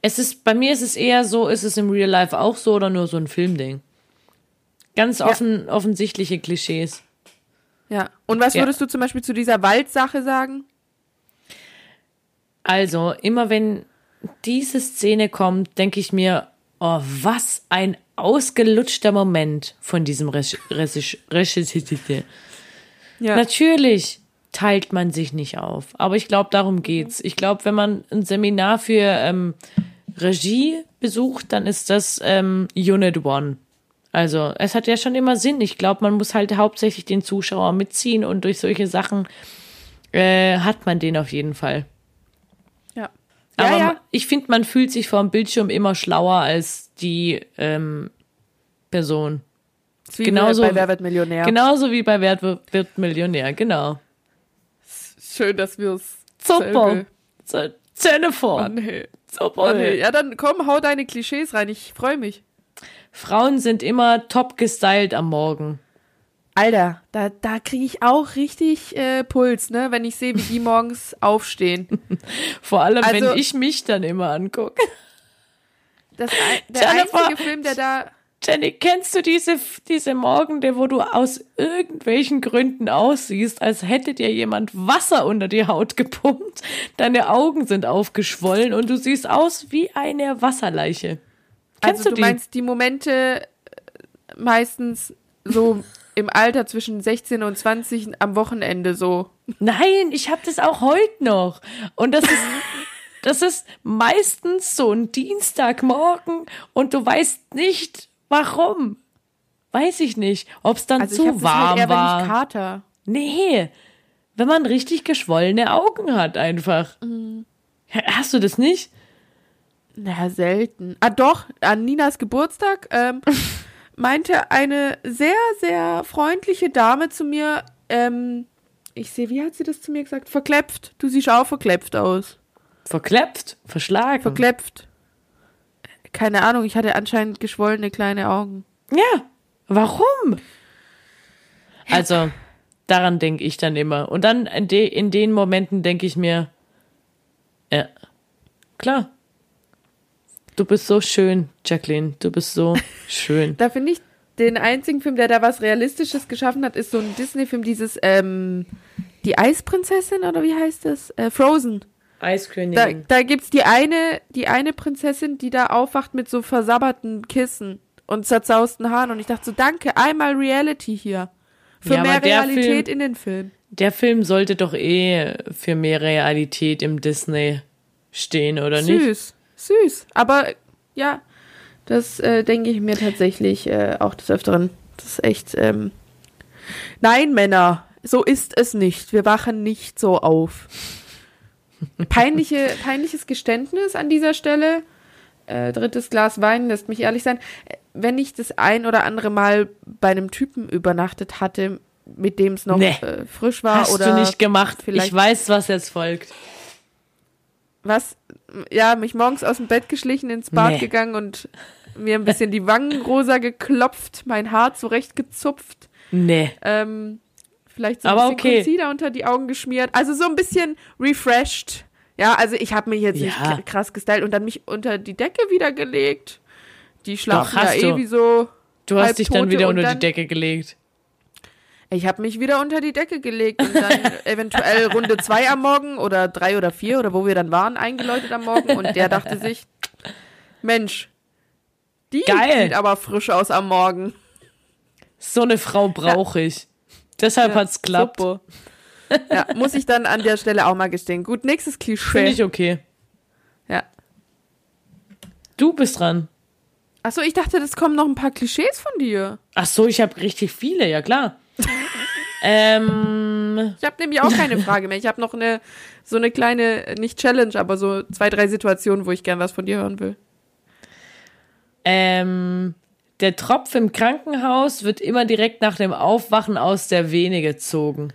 Es ist, bei mir ist es eher so, ist es im Real Life auch so oder nur so ein Filmding? Ganz offen, offensichtliche Klischees. Ja. Und was Ja. würdest du zum Beispiel zu dieser Waldsache sagen? Also, immer wenn diese Szene kommt, denke ich mir, oh, was ein ausgelutschter Moment von diesem Regisseur. Ja. Natürlich teilt man sich nicht auf, aber ich glaube, darum geht's. Ich glaube, wenn man ein Seminar für ähm, Regie besucht, dann ist das ähm, Unit One. Also, es hat ja schon immer Sinn. Ich glaube, man muss halt hauptsächlich den Zuschauer mitziehen und durch solche Sachen äh, hat man den auf jeden Fall. Aber ja, ja. ich finde, man fühlt sich vor dem Bildschirm immer schlauer als die ähm, Person. Wie genauso- bei Wer wird Millionär? Genauso wie bei Wer wird Millionär, genau. Schön, dass wir es Super. Zähne vor. Mann, hey. Super. Mann, hey. Ja, dann komm, hau deine Klischees rein. Ich freue mich. Frauen sind immer top gestylt am Morgen. Alter, da, da kriege ich auch richtig äh, Puls, ne, wenn ich sehe, wie die morgens aufstehen. Vor allem, Also- wenn ich mich dann immer angucke. Das, der Jennifer. einzige Film, der da. Jenny, kennst du diese, diese Morgende, wo du aus irgendwelchen Gründen aussiehst, als hätte dir jemand Wasser unter die Haut gepumpt? Deine Augen sind aufgeschwollen und du siehst aus wie eine Wasserleiche. Kennst also du du die? meinst die Momente äh, meistens so im Alter zwischen 16 und 20 am Wochenende so. Nein, ich habe das auch heute noch. Und das ist, das ist meistens so ein Dienstagmorgen und du weißt nicht, warum. Weiß ich nicht, ob es dann Also zu das warm halt eher, wenn war. ich Kater. Nee, wenn man richtig geschwollene Augen hat einfach. Mhm. Hast du das nicht? Na, selten. Ah, doch, an Ninas Geburtstag ähm, meinte eine sehr, sehr freundliche Dame zu mir, ähm, ich sehe, wie hat sie das zu mir gesagt? Verklepft. Du siehst auch verklepft aus. Verklepft, verschlagen. Verklepft. Keine Ahnung, ich hatte anscheinend geschwollene kleine Augen. Ja, warum? Also, daran denke ich dann immer. Und dann in, de, in den Momenten denke ich mir, ja, klar. Du bist so schön, Jacqueline. Du bist so schön. Da finde ich, den einzigen Film, der da was Realistisches geschaffen hat, ist so ein Disney-Film, dieses, ähm, die Eisprinzessin oder wie heißt das? Äh, Frozen. Da, Eiskönigin. da gibt's die eine, die eine Prinzessin, die da aufwacht mit so versabberten Kissen und zerzausten Haaren. Und ich dachte so, danke, einmal Reality hier. Für Ja, mehr Realität Film- in den Film. Der Film sollte doch eh für mehr Realität im Disney stehen, oder nicht? Süß, süß. Aber ja, das äh, denke ich mir tatsächlich äh, auch des Öfteren. Das ist echt. Ähm Nein, Männer, so ist es nicht. Wir wachen nicht so auf. Peinliche, peinliches Geständnis an dieser Stelle. Äh, drittes Glas Wein lässt mich ehrlich sein. Äh, Wenn ich das ein oder andere Mal bei einem Typen übernachtet hatte, mit dem es noch Nee. äh, frisch war Hast oder du nicht gemacht. vielleicht Ich weiß, was jetzt folgt. Was, ja, mich morgens aus dem Bett geschlichen, ins Bad Nee. gegangen und mir ein bisschen die Wangen rosa geklopft, mein Haar zurechtgezupft, Nee. ähm, vielleicht so ein Aber bisschen okay. Concealer unter die Augen geschmiert, also so ein bisschen refreshed. Ja, also ich habe mich jetzt nicht Ja. k- krass gestylt und dann mich unter die Decke wieder gelegt. Die schlafen hast ja eh wie so. Du hast dich dann wieder unter die Decke gelegt. Ich habe mich wieder unter die Decke gelegt und dann eventuell Runde zwei am Morgen oder drei oder vier oder wo wir dann waren, eingeläutet am Morgen und der dachte sich, Mensch, die Geil. sieht aber frisch aus am Morgen. So eine Frau brauche ich. Deshalb hat's geklappt. Super. Ja, muss ich dann an der Stelle auch mal gestehen. Gut, nächstes Finde Klischee. ich okay. Ja. Du bist dran. Achso, ich dachte, das kommen noch ein paar Klischees von dir. Ach so, ich habe richtig viele, ja klar. Ähm, Ich habe nämlich auch keine Frage mehr. Ich habe noch eine so eine kleine, nicht Challenge, aber so zwei, drei Situationen, wo ich gern was von dir hören will. ähm, der Tropf im Krankenhaus wird immer direkt nach dem Aufwachen aus der Vene gezogen.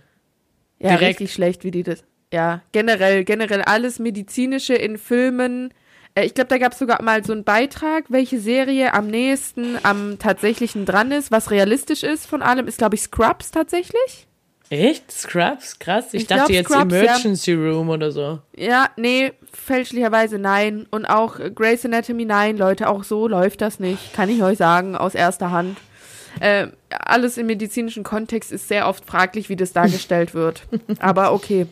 Ja, Direkt. richtig schlecht, wie die das. Ja, generell, generell alles Medizinische in Filmen. Äh, ich glaube, da gab es sogar mal so einen Beitrag, welche Serie am nächsten am tatsächlichen dran ist, was realistisch ist von allem, ist, glaube ich, Scrubs tatsächlich. Echt? Scrubs? Krass. Ich, Ich dachte glaub, jetzt Scrubs, ja. Emergency Room oder so. Ja, nee, fälschlicherweise nein. Und auch Grey's Anatomy, nein, Leute, auch so läuft das nicht. Kann ich euch sagen, aus erster Hand. Äh, alles im medizinischen Kontext ist sehr oft fraglich, wie das dargestellt wird. Aber okay.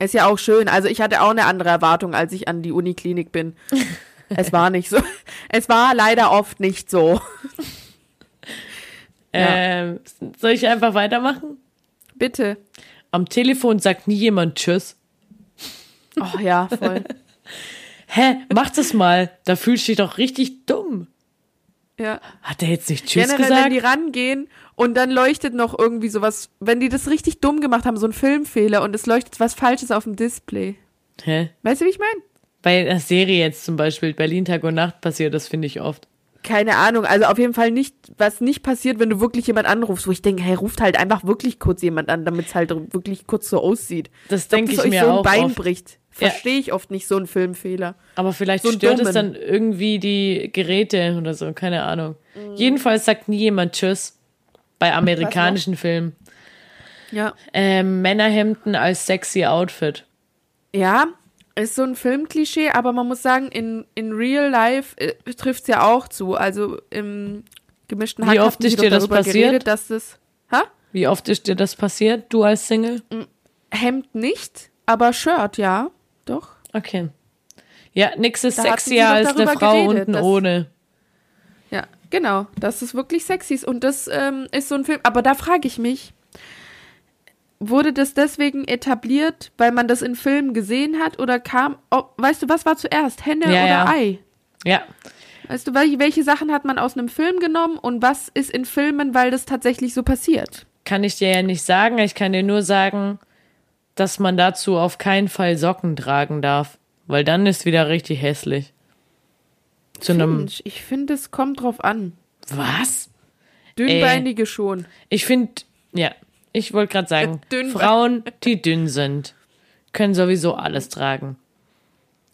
Ist ja auch schön. Also ich hatte auch eine andere Erwartung, als ich an die Uniklinik bin. Es war nicht so. Es war leider oft nicht so. Ähm, soll ich einfach weitermachen? Bitte. Am Telefon sagt nie jemand Tschüss. Oh ja, voll. Hä, mach das mal. Da fühlst du dich doch richtig dumm. Ja. Hat er jetzt nicht Tschüss Generell, gesagt? wenn die rangehen und dann leuchtet noch irgendwie sowas, wenn die das richtig dumm gemacht haben, so ein Filmfehler und es leuchtet was Falsches auf dem Display. Hä? Weißt du, wie ich meine? Bei einer Serie jetzt zum Beispiel, Berlin Tag und Nacht passiert, das finde ich oft. Keine Ahnung, also auf jeden Fall nicht, was nicht passiert, wenn du wirklich jemand anrufst, wo ich denke, hey, ruft halt einfach wirklich kurz jemand an, damit es halt wirklich kurz so aussieht. Das denke ich euch mir so ein auch Bein oft. bricht. Ja. Verstehe ich oft nicht, so ein Filmfehler. Aber vielleicht So einen stört es dummen. dann irgendwie die Geräte oder so, keine Ahnung. Mhm. Jedenfalls sagt nie jemand Tschüss bei amerikanischen Filmen. Ja. Ähm, Männerhemden als sexy Outfit. Ja, ist so ein Filmklischee, aber man muss sagen, in, in real life äh, trifft es ja auch zu. Also im gemischten Wie Hack oft hatten sie ist dir das passiert? Geredet, dass das, ha? Wie oft ist dir das passiert, du als Single? Hemd nicht, aber Shirt, ja. Doch. Okay. Ja, nix ist Da sexier als eine Frau geredet, unten ohne. Ja, genau. Das ist wirklich sexy. ist. Und das ähm, ist so ein Film. Aber da frage ich mich, wurde das deswegen etabliert, weil man das in Filmen gesehen hat? Oder kam, oh, weißt du, was war zuerst? Henne Ja, oder ja. Ei? Ja, Weißt du, welche, welche Sachen hat man aus einem Film genommen und was ist in Filmen, weil das tatsächlich so passiert? kann ich dir ja nicht sagen. Ich kann dir nur sagen, dass man dazu auf keinen Fall Socken tragen darf. Weil dann ist wieder richtig hässlich. Zu einem. Mensch, ich finde, es kommt drauf an. Was? Dünnbeinige schon. Ich finde, ja, ich wollte gerade sagen, Frauen, die dünn sind, können sowieso alles tragen.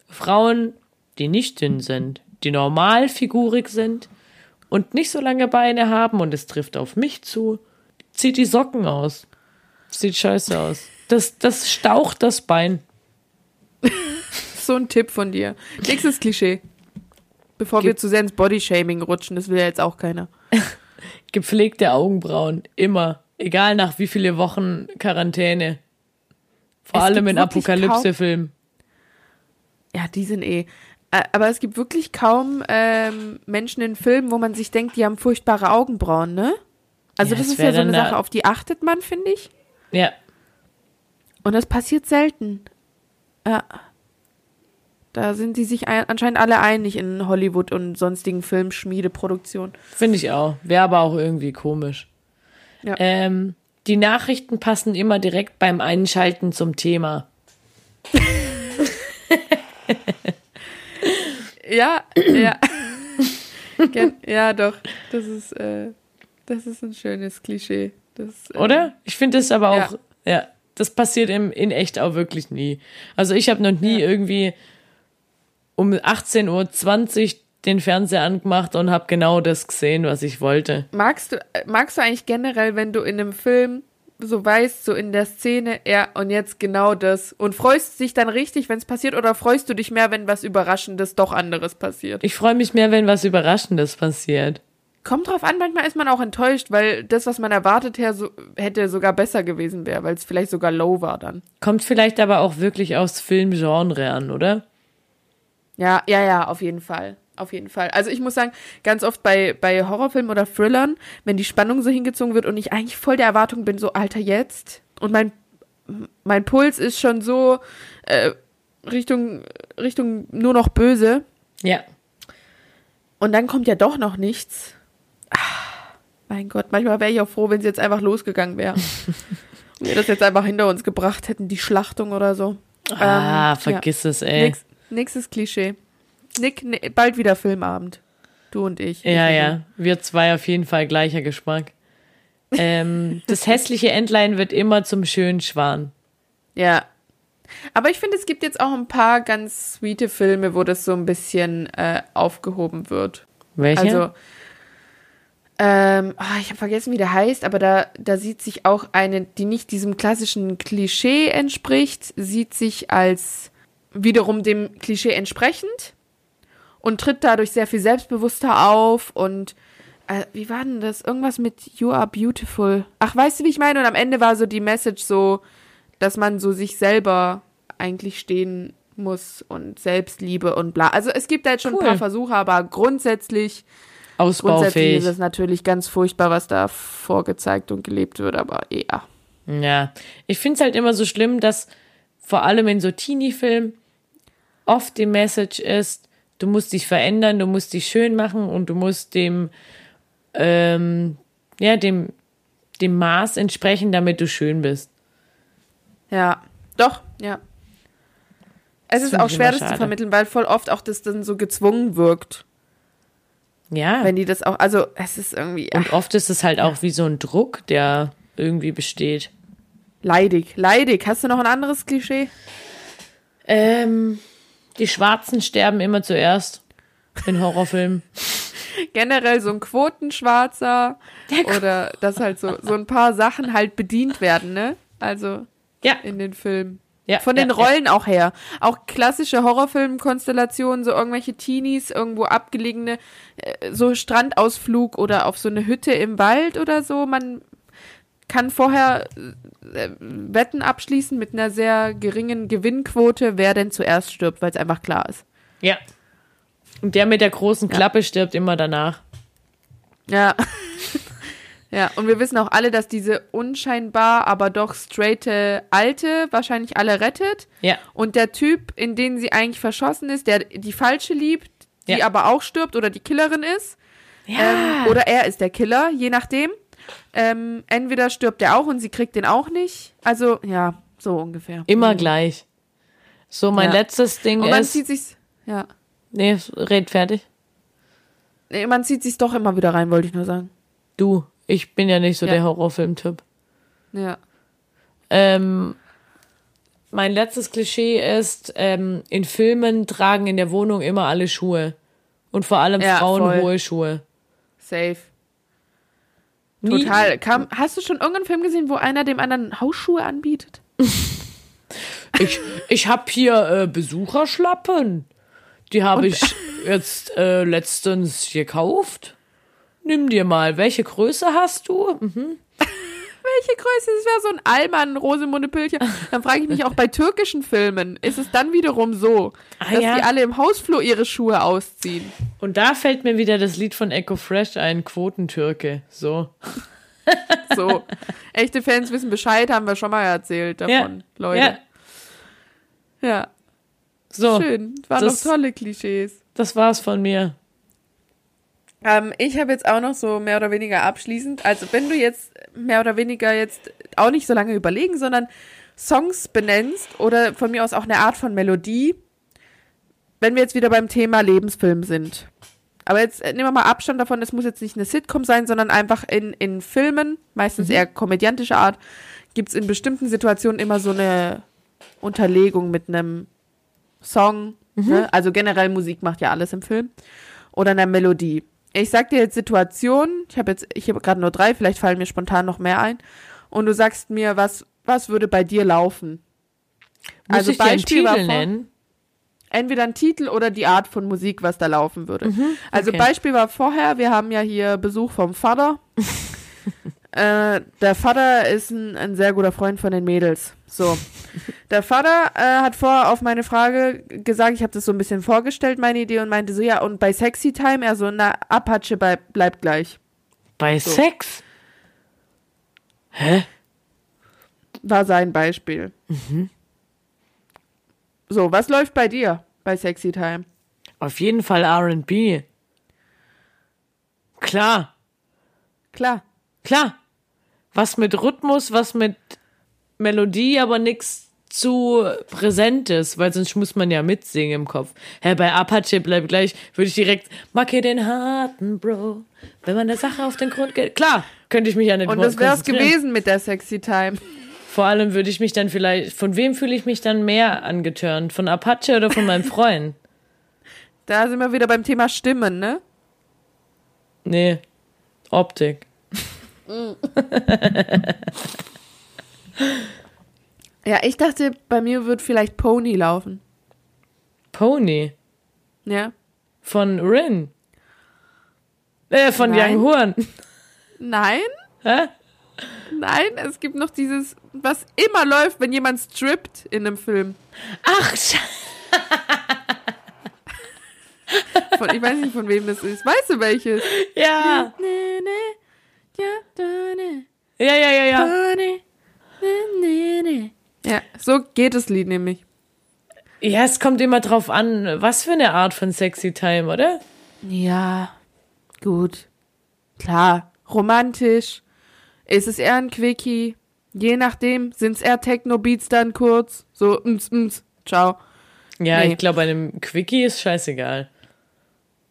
Frauen, die nicht dünn sind, die normal figurig sind und nicht so lange Beine haben, und es trifft auf mich zu, zieht die Socken aus. Sieht scheiße aus. Das, das staucht das Bein. So ein Tipp von dir. Nächstes Klischee. Bevor wir zu sehr ins Bodyshaming rutschen, das will ja jetzt auch keiner. Gepflegte Augenbrauen. Immer. Egal nach wie viele Wochen Quarantäne. Vor Es allem in Apokalypse-Filmen. Ja, die sind eh. Aber es gibt wirklich kaum ähm, Menschen in Filmen, wo man sich denkt, die haben furchtbare Augenbrauen, ne? Also Ja, das ist ja so eine Sache, auf die achtet man, finde ich. Ja. Und das passiert selten. Ja. Da sind die sich ein, anscheinend alle einig in Hollywood und sonstigen Filmschmiedeproduktionen. Finde ich auch. Wäre aber auch irgendwie komisch. Ja. Ähm, die Nachrichten passen immer direkt beim Einschalten zum Thema. Ja, ja. Ja, doch. Das ist, äh, das ist ein schönes Klischee. Das, äh, Oder? Ich finde es aber Ja. auch, ja. das passiert im, in echt auch wirklich nie. Also ich habe noch nie irgendwie um 18.20 Uhr den Fernseher angemacht und habe genau das gesehen, was ich wollte. Magst du, äh, magst du eigentlich generell, wenn du in einem Film so weißt, so in der Szene, ja, und jetzt genau das. Und freust dich dann richtig, wenn es passiert, oder freust du dich mehr, wenn was Überraschendes doch anderes passiert? Ich freue mich mehr, wenn was Überraschendes passiert. Kommt drauf an, manchmal ist man auch enttäuscht, weil das, was man erwartet her, so, hätte sogar besser gewesen wäre, weil es vielleicht sogar low war dann. Kommt vielleicht aber auch wirklich aufs Filmgenre an, oder? Ja, ja, ja, auf jeden Fall. Auf jeden Fall. Also ich muss sagen, ganz oft bei, bei Horrorfilmen oder Thrillern, wenn die Spannung so hingezogen wird und ich eigentlich voll der Erwartung bin, so Alter jetzt und mein, mein Puls ist schon so äh, Richtung, Richtung nur noch böse Ja. und dann kommt ja doch noch nichts. Ah, mein Gott, manchmal wäre ich auch froh, wenn sie jetzt einfach losgegangen wäre. und wir das jetzt einfach hinter uns gebracht hätten, die Schlachtung oder so. Ah, Ähm, vergiss es, ey. Nächst, nächstes Klischee. Nick, ne, bald wieder Filmabend. Du und ich. Ja, Ich ja. Wir zwei auf jeden Fall gleicher Geschmack. Ähm, das hässliche Entlein wird immer zum schönen Schwan. Ja. Aber ich finde, es gibt jetzt auch ein paar ganz sweete Filme, wo das so ein bisschen äh, aufgehoben wird. Welche? Also, ähm, ah, ich habe vergessen, wie der heißt, aber da, da sieht sich auch eine, die nicht diesem klassischen Klischee entspricht, sieht sich als wiederum dem Klischee entsprechend und tritt dadurch sehr viel selbstbewusster auf und äh, wie war denn das? Irgendwas mit You are beautiful. Ach, weißt du, wie ich meine? Und am Ende war so die Message so, dass man so sich selber eigentlich stehen muss und Selbstliebe und bla. Also es gibt da jetzt schon Cool. ein paar Versuche, aber grundsätzlich Grundsätzlich ist es natürlich ganz furchtbar, was da vorgezeigt und gelebt wird, aber ja. Ja. Ich finde es halt immer so schlimm, dass vor allem in so Teenie-Filmen oft die Message ist, du musst dich verändern, du musst dich schön machen und du musst dem, ähm, ja, dem, dem Maß entsprechen, damit du schön bist. Ja, doch, ja. Es ist auch schwer, das zu vermitteln, weil voll oft auch das dann so gezwungen wirkt. Ja. Wenn die das auch, also es ist irgendwie ach, Und oft ist es halt auch wie so ein Druck, der irgendwie besteht. leidig, leidig. Hast du noch ein anderes Klischee? Ähm, die Schwarzen sterben immer zuerst in Horrorfilmen. Generell so ein Quotenschwarzer oder dass halt so, so ein paar Sachen halt bedient werden, ne? Also Ja, in den Filmen. ja. Von ja, den Rollen auch her. Auch klassische Horrorfilm-Konstellationen, so irgendwelche Teenies, irgendwo abgelegene, äh, so Strandausflug oder auf so eine Hütte im Wald oder so. Man kann vorher äh, Wetten abschließen mit einer sehr geringen Gewinnquote, wer denn zuerst stirbt, weil es einfach klar ist. Ja. Und der mit der großen Klappe stirbt immer danach. Ja. ja, und wir wissen auch alle, dass diese unscheinbar, aber doch straighte Alte wahrscheinlich alle rettet. Ja. Und der Typ, in den sie eigentlich verschossen ist, der die Falsche liebt, die Ja. aber auch stirbt oder die Killerin ist. Ja. Ähm, oder er ist der Killer, je nachdem. Ähm, entweder stirbt er auch und sie kriegt den auch nicht. Also, ja, so ungefähr. immer gleich. So, mein Mhm. Ja. letztes Ding Und man ist. zieht sich's, ja. Nee, red fertig. Nee, man zieht sich's doch immer wieder rein, wollte ich nur sagen. Du, ich bin ja nicht so Ja. der Horrorfilm-Typ. Ja. Ähm, mein letztes Klischee ist, ähm, in Filmen tragen in der Wohnung immer alle Schuhe. Und vor allem Ja, Frauen voll. hohe Schuhe. Safe. Nie- Total. Kam, hast du schon irgendeinen Film gesehen, wo einer dem anderen Hausschuhe anbietet? Ich, ich habe hier äh, Besucherschlappen. Die habe ich jetzt äh, letztens gekauft. Nimm dir mal. Welche Größe hast du? Mhm. Welche Größe? Das wäre so ein Allmann, Rosemunde Pilcher. Dann frage ich mich auch bei türkischen Filmen, ist es dann wiederum so, Ah, dass ja. die alle im Hausflur ihre Schuhe ausziehen? Und da fällt mir wieder das Lied von Echo Fresh ein, Quotentürke. So. So. Echte Fans wissen Bescheid, haben wir schon mal erzählt davon, Ja. Leute. Ja. Ja, So. schön. Waren das- doch tolle Klischees. Das war's von mir. Ähm, ich habe jetzt auch noch so mehr oder weniger abschließend, also wenn du jetzt mehr oder weniger jetzt auch nicht so lange überlegen, sondern Songs benennst oder von mir aus auch eine Art von Melodie, wenn wir jetzt wieder beim Thema Lebensfilm sind. Aber jetzt äh, nehmen wir mal Abstand davon, es muss jetzt nicht eine Sitcom sein, sondern einfach in, in Filmen, meistens eher komödiantischer Art, gibt es in bestimmten Situationen immer so eine Unterlegung mit einem Song. Ne? Also generell Musik macht ja alles im Film. Oder einer Melodie. Ich sag dir jetzt Situationen, ich habe jetzt, ich habe gerade nur drei, vielleicht fallen mir spontan noch mehr ein. Und du sagst mir, was, was würde bei dir laufen? Muss Also ich dir einen Beispiel war Titel vor- nennen? Entweder ein Titel oder die Art von Musik, was da laufen würde. Also okay. Beispiel war vorher, wir haben ja hier Besuch vom Vater. äh, der Vater ist ein, ein sehr guter Freund von den Mädels. So. Der Vater äh, hat vorher auf meine Frage gesagt, ich habe das so ein bisschen vorgestellt, meine Idee, und meinte so, ja, und bei Sexy Time, er so, na, Apache bei, bleibt gleich. Bei Sex? Hä? War sein Beispiel. So, was läuft bei dir bei Sexy Time? Auf jeden Fall RB. Klar, Klar. klar. Was mit Rhythmus, was mit Melodie, aber nichts zu Präsentes, weil sonst muss man ja mitsingen im Kopf. Hä, bei Apache bleibt gleich, würde ich direkt, macke den harten Bro, wenn man der Sache auf den Grund geht. Klar, könnte ich mich ja nicht Und das wär's konzentrieren. gewesen mit der Sexy Time. Vor allem würde ich mich dann vielleicht, von wem fühle ich mich dann mehr angetörnt? Von Apache oder von meinem Freund? Da sind wir wieder beim Thema Stimmen, ne? Nee, Optik. Ja, ich dachte, bei mir wird vielleicht Pony laufen. Pony. Ja. Von Rin. Äh, von Nein. Young Horn. Nein? Hä? Nein, es gibt noch dieses, was immer läuft, wenn jemand strippt in einem Film. Ach, Sche- Von, ich weiß nicht, von wem das ist. Weißt du welches? ja. Ne, ne, ja, da, ne, Ja, ja, ja, ja. Ja, so geht das Lied nämlich. Ja, es kommt immer drauf an, was für eine Art von Sexy Time, oder? Ja, gut. Klar, romantisch. Ist es eher ein Quickie? Je nachdem, sind's eher Techno-Beats dann kurz? So, ms, ms, ciao. Ja, Nee. ich glaube, bei einem Quickie ist scheißegal.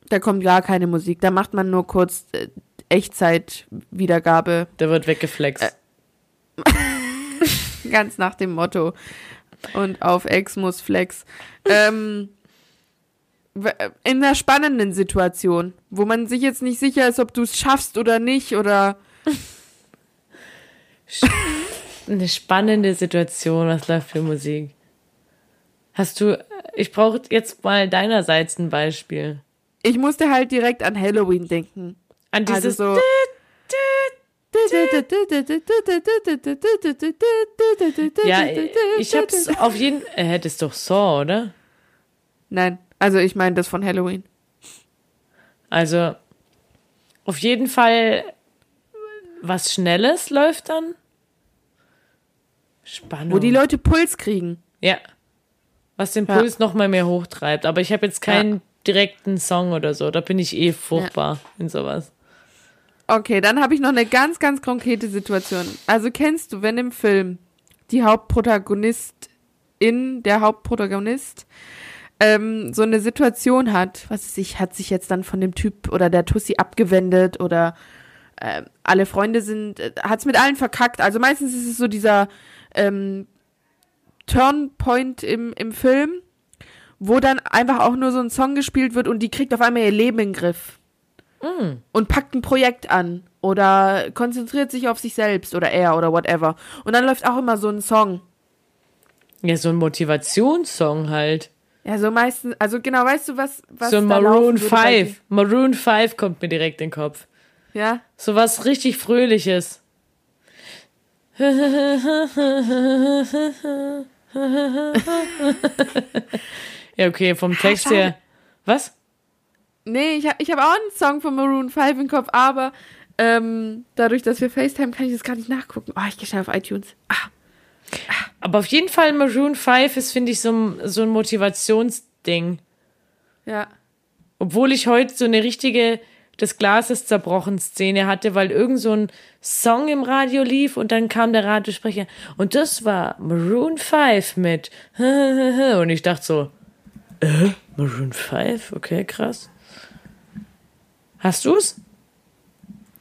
Da kommt gar keine Musik. Da macht man nur kurz äh, Echtzeit-Wiedergabe. Der wird weggeflext. Ganz nach dem Motto. Und auf Ex muss Flex. ähm, w- in einer spannenden Situation, wo man sich jetzt nicht sicher ist, ob du es schaffst oder nicht, oder Eine spannende Situation, was läuft für Musik? Hast du, ich brauche jetzt mal deinerseits ein Beispiel. ich musste halt direkt an Halloween denken. An Also dieses, so. ja, ich hab's auf jeden, äh, das ist doch Saw, oder? Nein. Also ich meine das von Halloween. Also auf jeden Fall was Schnelles läuft dann. Spannend. Wo die Leute Puls kriegen. Ja. Was den Ja. Puls noch mal mehr hochtreibt. Aber ich habe jetzt keinen direkten Song oder so. Da bin ich eh furchtbar in sowas. Okay, dann habe ich noch eine ganz, ganz konkrete Situation. Also kennst du, wenn im Film die Hauptprotagonistin, der Hauptprotagonist, ähm, so eine Situation hat, was weiß ich, hat sich jetzt dann von dem Typ oder der Tussi abgewendet oder ähm, alle Freunde sind, äh, hat's mit allen verkackt. Also meistens ist es so dieser ähm, Turnpoint im, im Film, wo dann einfach auch nur so ein Song gespielt wird und die kriegt auf einmal ihr Leben in den Griff und packt ein Projekt an oder konzentriert sich auf sich selbst oder er oder whatever. Und dann läuft auch immer so ein Song. Ja, so ein Motivationssong halt. Ja, so meistens, also genau, weißt du, was, was so ein Maroon laufen würde bei 5. Maroon 5 kommt mir direkt in den Kopf. Ja, So was richtig Fröhliches. ja, okay, vom Text schade. her. Was? Nee, ich habe ich hab auch einen Song von Maroon 5 im Kopf, aber ähm, dadurch, dass wir FaceTime, kann ich das gar nicht nachgucken. Oh, ich gehe schnell auf iTunes. Ah, Aber auf jeden Fall Maroon 5 ist, finde ich, so, ein- so ein Motivationsding. ja. Obwohl ich heute so eine richtige das Glas ist zerbrochen Szene hatte, weil irgend so ein Song im Radio lief und dann kam der Radiosprecher und das war Maroon 5 mit und ich dachte so, äh, Maroon 5? Okay, krass. Hast du's?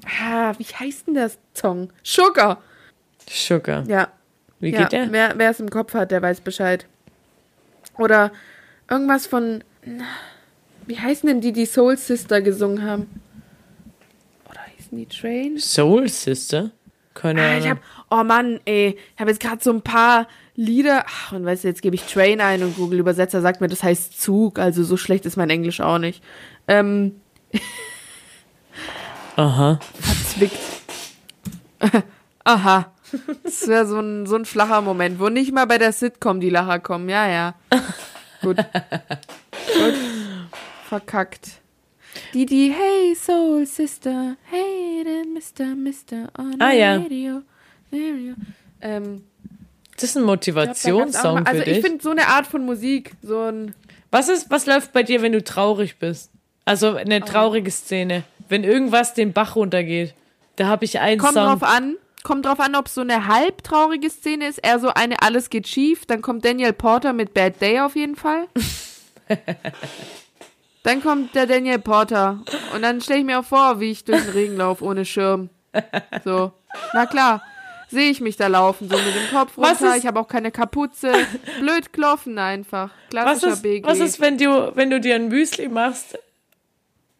Ah, wie heißt denn das Song? Sugar. Sugar. Ja. Wie ja. geht der? Wer, wer es im Kopf hat, der weiß Bescheid. Oder irgendwas von. Wie heißen denn die, die Soul Sister gesungen haben? Oder hießen die Train? Soul Sister? Keine Ah, ich hab, oh Mann, ey, ich habe jetzt gerade so ein paar Lieder. Ach, und weißt du, jetzt gebe ich Train ein und Google Übersetzer sagt mir, das heißt Zug. Also so schlecht ist mein Englisch auch nicht. Ähm, Aha. verzwickt. Aha. Das wäre so ein, so ein flacher Moment, wo nicht mal bei der Sitcom die Lacher kommen. Ja, ja. Gut. Gut. Verkackt. Die, die, hey, Soul Sister, hey, then Mr. Mr. on Ah, the ja. radio, radio. Ähm, Das ist ein Motivationssong mal- also für ich dich. finde so eine Art von Musik, so ein, Was ist, was läuft bei dir, wenn du traurig bist? Also Oh. eine traurige Szene. Wenn irgendwas den Bach runtergeht. Da habe ich einen kommt Song. drauf an, kommt drauf an, ob es so eine halb traurige Szene ist, eher so eine alles geht schief, dann kommt Daniel Porter mit Bad Day auf jeden Fall. dann kommt der Daniel Porter und dann stelle ich mir auch vor, wie ich durch den Regen laufe ohne Schirm. So, na klar. Sehe ich mich da laufen, so mit dem Kopf Was runter. ich habe auch keine Kapuze. Blöd kloffen einfach. Was Klassischer ist, BG. was ist, wenn du, wenn du dir ein Müsli machst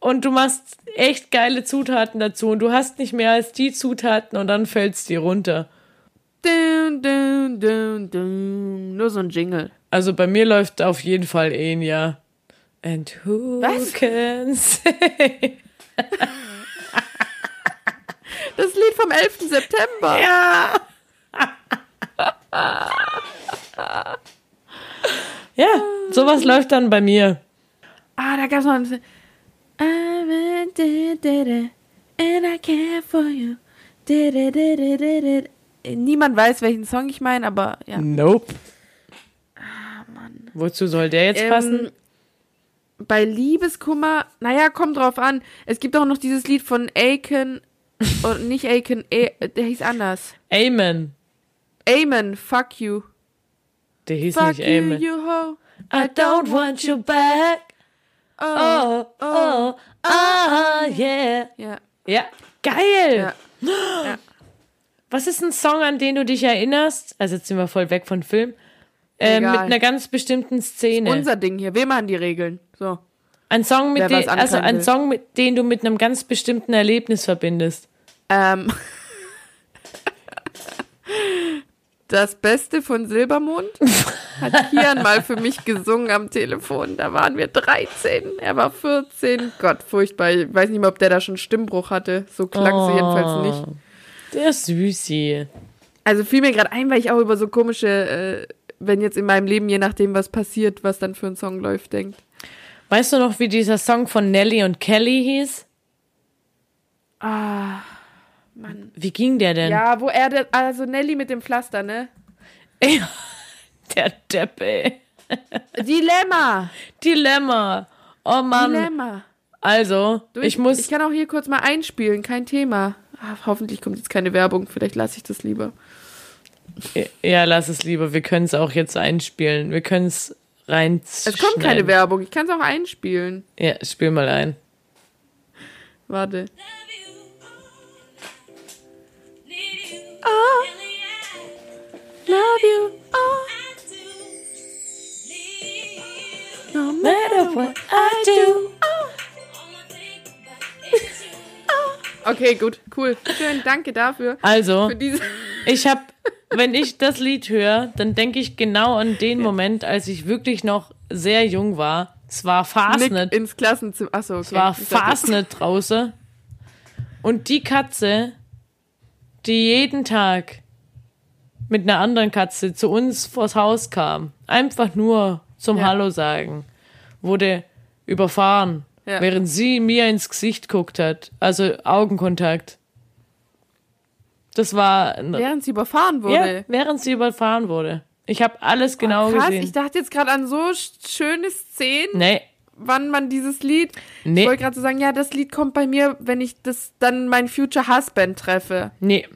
und du machst echt geile Zutaten dazu und du hast nicht mehr als die Zutaten und dann fällt's dir runter. Dun, dun, dun, dun. Nur so ein Jingle. Also bei mir läuft auf jeden Fall Enya. And who Was? can say? Das Lied vom 11. September. Ja. ja, sowas läuft dann bei mir. Ah, da gab's noch ein. And I care for you. Niemand weiß, welchen Song ich meine, aber ja. Nope. Wozu soll der jetzt Ähm, passen? Bei Liebeskummer, naja, kommt drauf an. Es gibt auch noch dieses Lied von Aiken, oder nicht Aiken, A der hieß anders. Amen. Amen, fuck you. Der hieß Fuck nicht you, Amen. you ho. I don't want you back. Oh. Oh, oh, ah, yeah. Ja, Ja, geil. ja. Was ist ein Song, an den du dich erinnerst? Also jetzt sind wir voll weg von Film. Äh, mit einer ganz bestimmten Szene. Unser Ding hier. Wir machen die Regeln. So. ein Song, mit was also ein will. Song, mit den du mit einem ganz bestimmten Erlebnis verbindest. Ähm. Das Beste von Silbermond hat Kian mal für mich gesungen am Telefon. Da waren wir 13, er war 14. Gott, furchtbar. Ich weiß nicht mal, ob der da schon Stimmbruch hatte. So klang sie jedenfalls nicht. Der Süßi. Also fiel mir gerade ein, weil ich auch über so komische, äh, wenn jetzt in meinem Leben, je nachdem, was passiert, was dann für ein Song läuft, denkt. Weißt du noch, wie dieser Song von Nelly und Kelly hieß? Ah, Mann. Wie ging der denn? Ja, wo er, also Nelly mit dem Pflaster, ne? Der Depp, ey. Dilemma. Dilemma. Oh Mann. Dilemma. Also, Du, ich muss. Ich kann auch hier kurz mal einspielen, kein Thema. Ah, hoffentlich kommt jetzt keine Werbung, vielleicht lasse ich das lieber. ja, lass es lieber. Wir können es auch jetzt einspielen. Wir können es rein. Es kommt keine Werbung, ich kann es auch einspielen. Ja, spiel mal ein. Warte. Love you. Oh, no matter what I do. Okay, gut, cool. Schön, danke dafür. Also, Für diese. ich habe, wenn ich das Lied höre, dann denke ich genau an den Moment, als ich wirklich noch sehr jung war. Es war Nick Fastnet. ins Klassenzimmer. Achso, okay. Es war Fastnet draußen. Und die Katze, die jeden Tag mit einer anderen Katze zu uns vors Haus kam, einfach nur zum Ja. Hallo sagen, wurde überfahren, Ja. während sie mir ins Gesicht guckt hat. Also Augenkontakt. Das war Während sie überfahren ja, wurde. während sie überfahren wurde. Ich habe alles genau Krass, gesehen. ich dachte jetzt gerade an so sch- schöne Szenen, nee, wann man dieses Lied. Nee. Ich wollte gerade so sagen, ja, das Lied kommt bei mir, wenn ich das dann mein Future Husband treffe. Nee.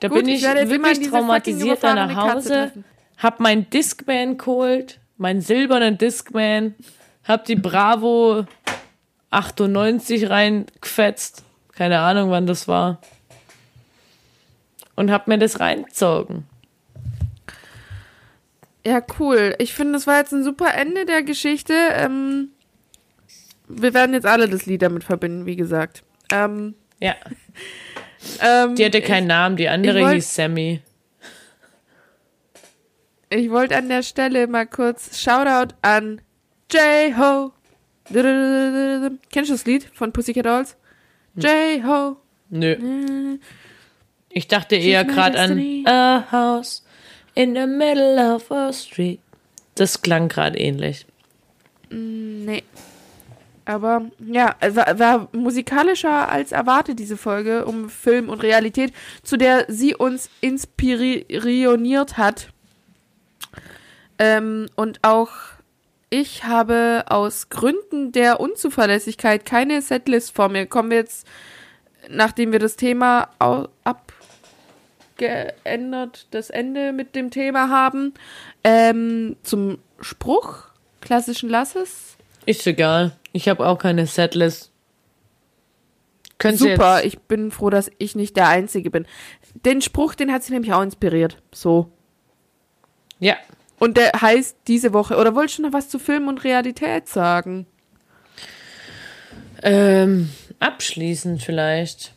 Da Gut, bin ich ich, wirklich traumatisiert nach Hause, hab meinen Discman geholt, meinen silbernen Discman, hab die Bravo 98 reingefetzt, keine Ahnung wann das war, und hab mir das reingezogen. Ja, cool. Ich finde, das war jetzt ein super Ende der Geschichte. Ähm, wir werden jetzt alle das Lied damit verbinden, wie gesagt. Ähm, Ja, ähm, die hatte keinen Namen, die andere wollt- hieß Sammy. Ich wollte an der Stelle mal kurz Shoutout an J-Ho. Kennst du das Lied von Pussycat Dolls? J-Ho. Nö. Ich dachte eher gerade an. A House in the Middle of a Street. Das klang gerade ähnlich. Nee. Aber ja, war, war musikalischer als erwartet, diese Folge um Film und Realität, zu der sie uns inspiriert hat. Ähm, und auch ich habe aus Gründen der Unzuverlässigkeit keine Setlist vor mir. Kommen wir jetzt, nachdem wir das Thema abgeändert, das Ende mit dem Thema haben, ähm, zum Spruch klassischen Lasses. Ist egal. Ich habe auch keine Setlist. Können Super, ich bin froh, dass ich nicht der Einzige bin. Den Spruch, den hat sie nämlich auch inspiriert. So. ja. Und der heißt diese Woche, oder wolltest du noch was zu Film und Realität sagen? Ähm, abschließend vielleicht.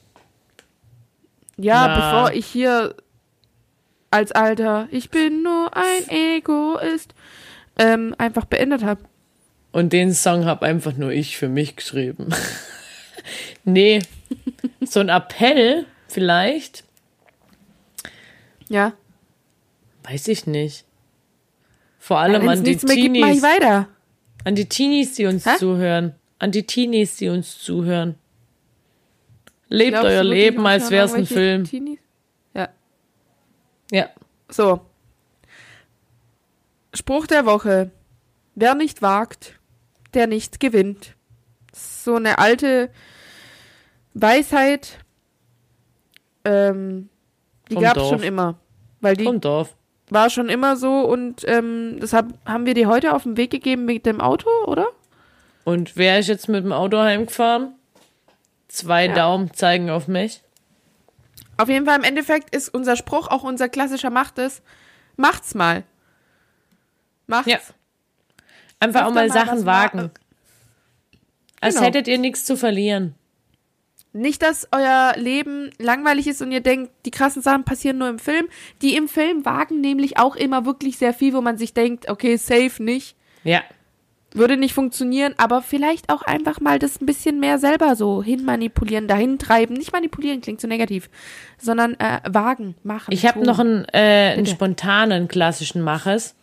Ja, Na. bevor ich hier als Alter, ich bin nur ein Egoist, ähm, einfach beendet habe. Und den Song habe einfach nur ich für mich geschrieben. nee. So ein Appell vielleicht. Ja. Weiß ich nicht. Vor allem an die gibt, Teenies. weiter. An die Teenies, die uns Hä? zuhören. An die Teenies, die uns zuhören. Lebt Glaubst euer Leben, als wäre es ein Film. Teenies? Ja. Ja. So. Spruch der Woche. Wer nicht wagt, der nicht gewinnt. So eine alte Weisheit. Ähm, die gab es schon immer. Weil die Vom Dorf. war schon immer so und ähm, deshalb haben wir die heute auf den Weg gegeben mit dem Auto, oder? Und wer ist jetzt mit dem Auto heimgefahren? Zwei Ja. Daumen zeigen auf mich. Auf jeden Fall im Endeffekt ist unser Spruch, auch unser klassischer Macht es, macht's mal. Macht's. Ja. Einfach auch mal mal Sachen wagen. Als Genau. hättet ihr nichts zu verlieren. Nicht, dass euer Leben langweilig ist und ihr denkt, die krassen Sachen passieren nur im Film. Die im Film wagen nämlich auch immer wirklich sehr viel, wo man sich denkt, okay, safe nicht. Ja. Würde nicht funktionieren, aber vielleicht auch einfach mal das ein bisschen mehr selber so hinmanipulieren, dahin treiben. Nicht manipulieren klingt so negativ, sondern äh, wagen, machen. Ich habe noch einen, äh, einen spontanen klassischen Maches.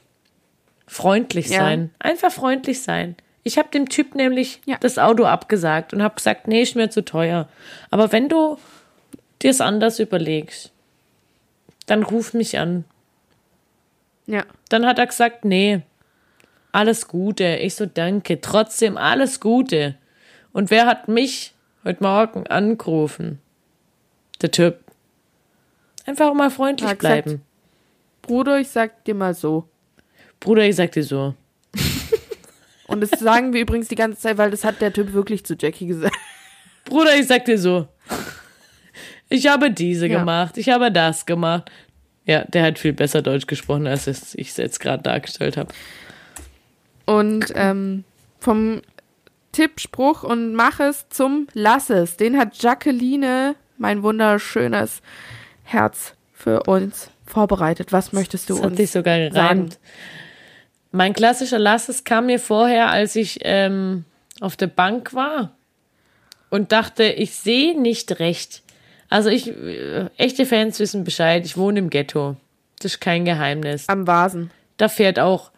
Freundlich Ja. sein. Einfach freundlich sein. Ich habe dem Typ nämlich Ja. das Auto abgesagt und habe gesagt, nee, ist mir zu teuer. Aber wenn du dir es anders überlegst, dann ruf mich an. Ja. Dann hat er gesagt, nee, alles Gute. Ich so, danke. Trotzdem alles Gute. Und wer hat mich heute Morgen angerufen? Der Typ. Einfach mal freundlich gesagt, bleiben. Bruder, ich sag dir mal so. Bruder, ich sag dir so. Und das sagen wir übrigens die ganze Zeit, weil das hat der Typ wirklich zu Jackie gesagt. Bruder, ich sag dir so. Ich habe diese Ja. gemacht, ich habe das gemacht. Ja, der hat viel besser Deutsch gesprochen, als ich es jetzt gerade dargestellt habe. Und ähm, vom Tipp, Spruch und mach es zum Lass es. Den hat Jacqueline, mein wunderschönes Herz, für uns vorbereitet. Was möchtest du Das hat uns sich sogar sagen? Mein klassischer Lass es kam mir vorher, als ich ähm, auf der Bank war und dachte, ich sehe nicht recht. Also ich, äh, echte Fans wissen Bescheid, ich wohne im Ghetto. Das ist kein Geheimnis. Am Vasen. Da fährt auch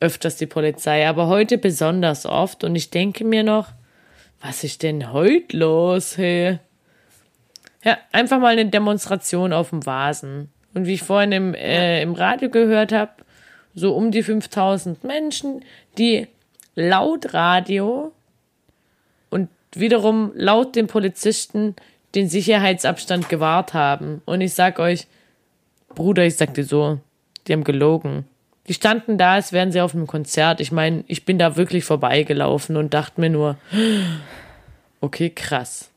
öfters die Polizei, aber heute besonders oft. Und ich denke mir noch, was ist denn heute los, hey? Ja, einfach mal eine Demonstration auf dem Vasen. Und wie ich vorhin im, äh, im Radio gehört habe, so um die 5000 Menschen, die laut Radio und wiederum laut den Polizisten den Sicherheitsabstand gewahrt haben. Und ich sag euch, Bruder, ich sag dir so, die haben gelogen. Die standen da, als wären sie auf einem Konzert. Ich meine, ich bin da wirklich vorbeigelaufen und dachte mir nur, okay, krass.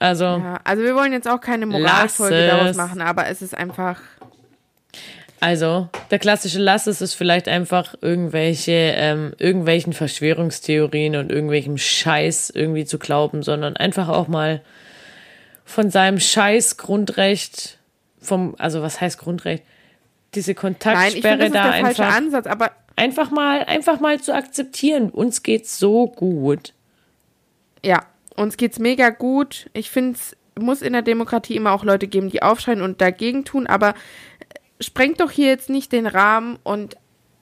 Also, Ja, also wir wollen jetzt auch keine Moralfolge daraus machen, aber es ist einfach. Also, der klassische Lass es ist vielleicht einfach irgendwelche, ähm, irgendwelchen Verschwörungstheorien und irgendwelchem Scheiß irgendwie zu glauben, sondern einfach auch mal von seinem Scheiß Grundrecht, vom, also was heißt Grundrecht? Diese Nein, ich Kontaktsperre das ist da einfach. Ansatz, aber einfach mal, einfach mal zu akzeptieren. Uns geht's so gut. Ja, uns geht's mega gut. Ich finde, es muss in der Demokratie immer auch Leute geben, die aufschreien und dagegen tun, aber sprengt doch hier jetzt nicht den Rahmen und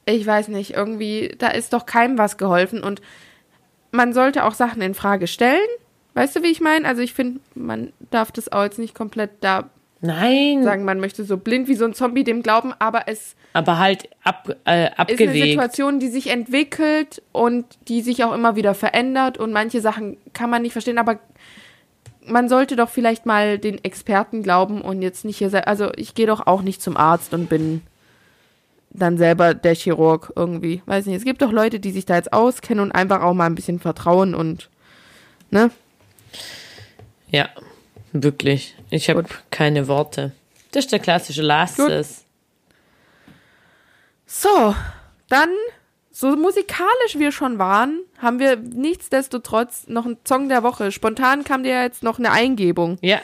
ich weiß nicht, irgendwie, da ist doch keinem was geholfen und man sollte auch Sachen in Frage stellen. Weißt du, wie ich meine? Also ich finde, man darf das auch jetzt nicht komplett da Nein, sagen, man möchte so blind wie so ein Zombie dem glauben, aber es aber halt ab, äh, ist eine abgewegt. Situation, die sich entwickelt und die sich auch immer wieder verändert und manche Sachen kann man nicht verstehen, aber man sollte doch vielleicht mal den Experten glauben und jetzt nicht hier sein. Also ich gehe doch auch nicht zum Arzt und bin dann selber der Chirurg irgendwie. Weiß nicht. Es gibt doch Leute, die sich da jetzt auskennen und einfach auch mal ein bisschen vertrauen und ne? Ja, wirklich. Ich habe keine Worte. Das ist der klassische Gut. Lasses. So, dann, so musikalisch wir schon waren, haben wir nichtsdestotrotz noch einen Song der Woche. Spontan kam dir jetzt noch eine Eingebung. Ja.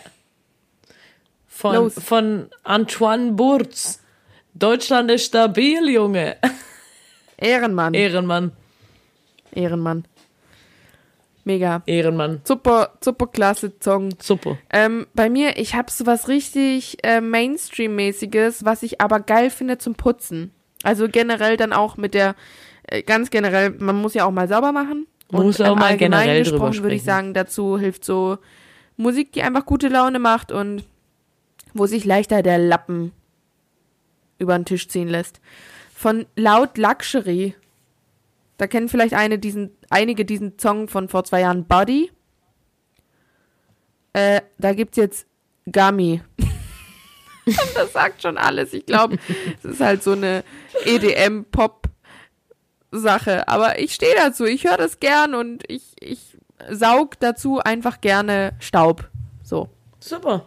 Von, Los. von Antoine Burz. Deutschland ist stabil, Junge. Ehrenmann. Ehrenmann. Ehrenmann. Mega. Ehrenmann. Super, super klasse Song. Super. Ähm, bei mir, ich habe so was richtig äh, Mainstream-mäßiges, was ich aber geil finde zum Putzen. Also generell dann auch mit der, ganz generell, man muss ja auch mal sauber machen. Man muss auch mal generell drüber gesprochen würde ich sagen, dazu hilft so Musik, die einfach gute Laune macht und wo sich leichter der Lappen über den Tisch ziehen lässt. Von Loud Luxury. Da kennen vielleicht eine diesen, einige diesen Song von vor zwei Jahren, Body. Äh, da gibt's jetzt Gummy. das sagt schon alles. Ich glaube, es ist halt so eine EDM-Pop-Sache. Aber ich stehe dazu. Ich höre das gern und ich, ich saug dazu einfach gerne Staub. So. Super.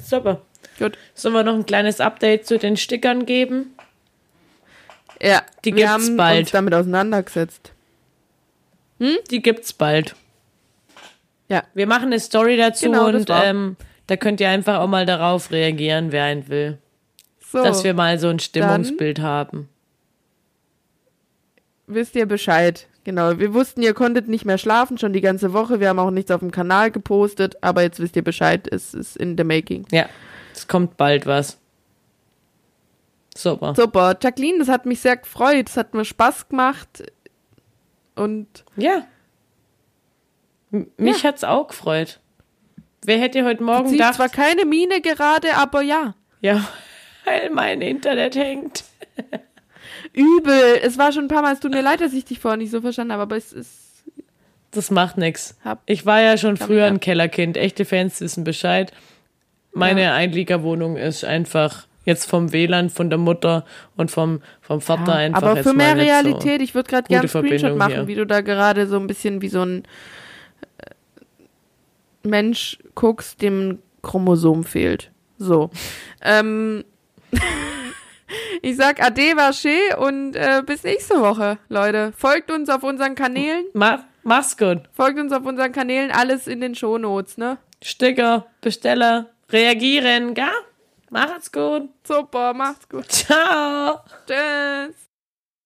Super. Gut. Sollen wir noch ein kleines Update zu den Stickern geben? Ja, Die wir gibt's haben bald. uns damit auseinandergesetzt. Die gibt's bald. Ja. Wir machen eine Story dazu Genau, und ähm, da könnt ihr einfach auch mal darauf reagieren, wer einen will. So, Dass wir mal so ein Stimmungsbild haben. Wisst ihr Bescheid. Genau, wir wussten, ihr konntet nicht mehr schlafen, schon die ganze Woche. Wir haben auch nichts auf dem Kanal gepostet, aber jetzt wisst ihr Bescheid, es ist in the making. Ja, es kommt bald was. Super. Super, Jacqueline, das hat mich sehr gefreut, es hat mir Spaß gemacht. Und Ja. M mich hat's auch gefreut. Wer hätte heute Morgen gedacht, zwar keine Miene gerade, aber ja. ja, weil mein Internet hängt. Übel. Es war schon ein paar Mal, es tut mir leid, dass ich dich vorher nicht so verstanden habe, aber es ist. Das macht nix. Hab- Ich war ja schon früher ein Kellerkind. Echte Fans wissen Bescheid. Meine Einliegerwohnung ist einfach jetzt vom WLAN von der Mutter und vom, vom Vater einfach aber jetzt für mehr Realität, ich würde gerade gerne einen Screenshot Verbindung machen, hier. wie du da gerade so ein bisschen wie so ein äh, Mensch guckst, dem ein Chromosom fehlt. So. ähm, ich sag Ade Vaché und äh, bis nächste Woche, Leute. Folgt uns auf unseren Kanälen. Ma mach's gut. Folgt uns auf unseren Kanälen, alles in den Shownotes, ne? Sticker, Besteller, reagieren, gell? Macht's gut. Super, macht's gut. Ciao. Tschüss.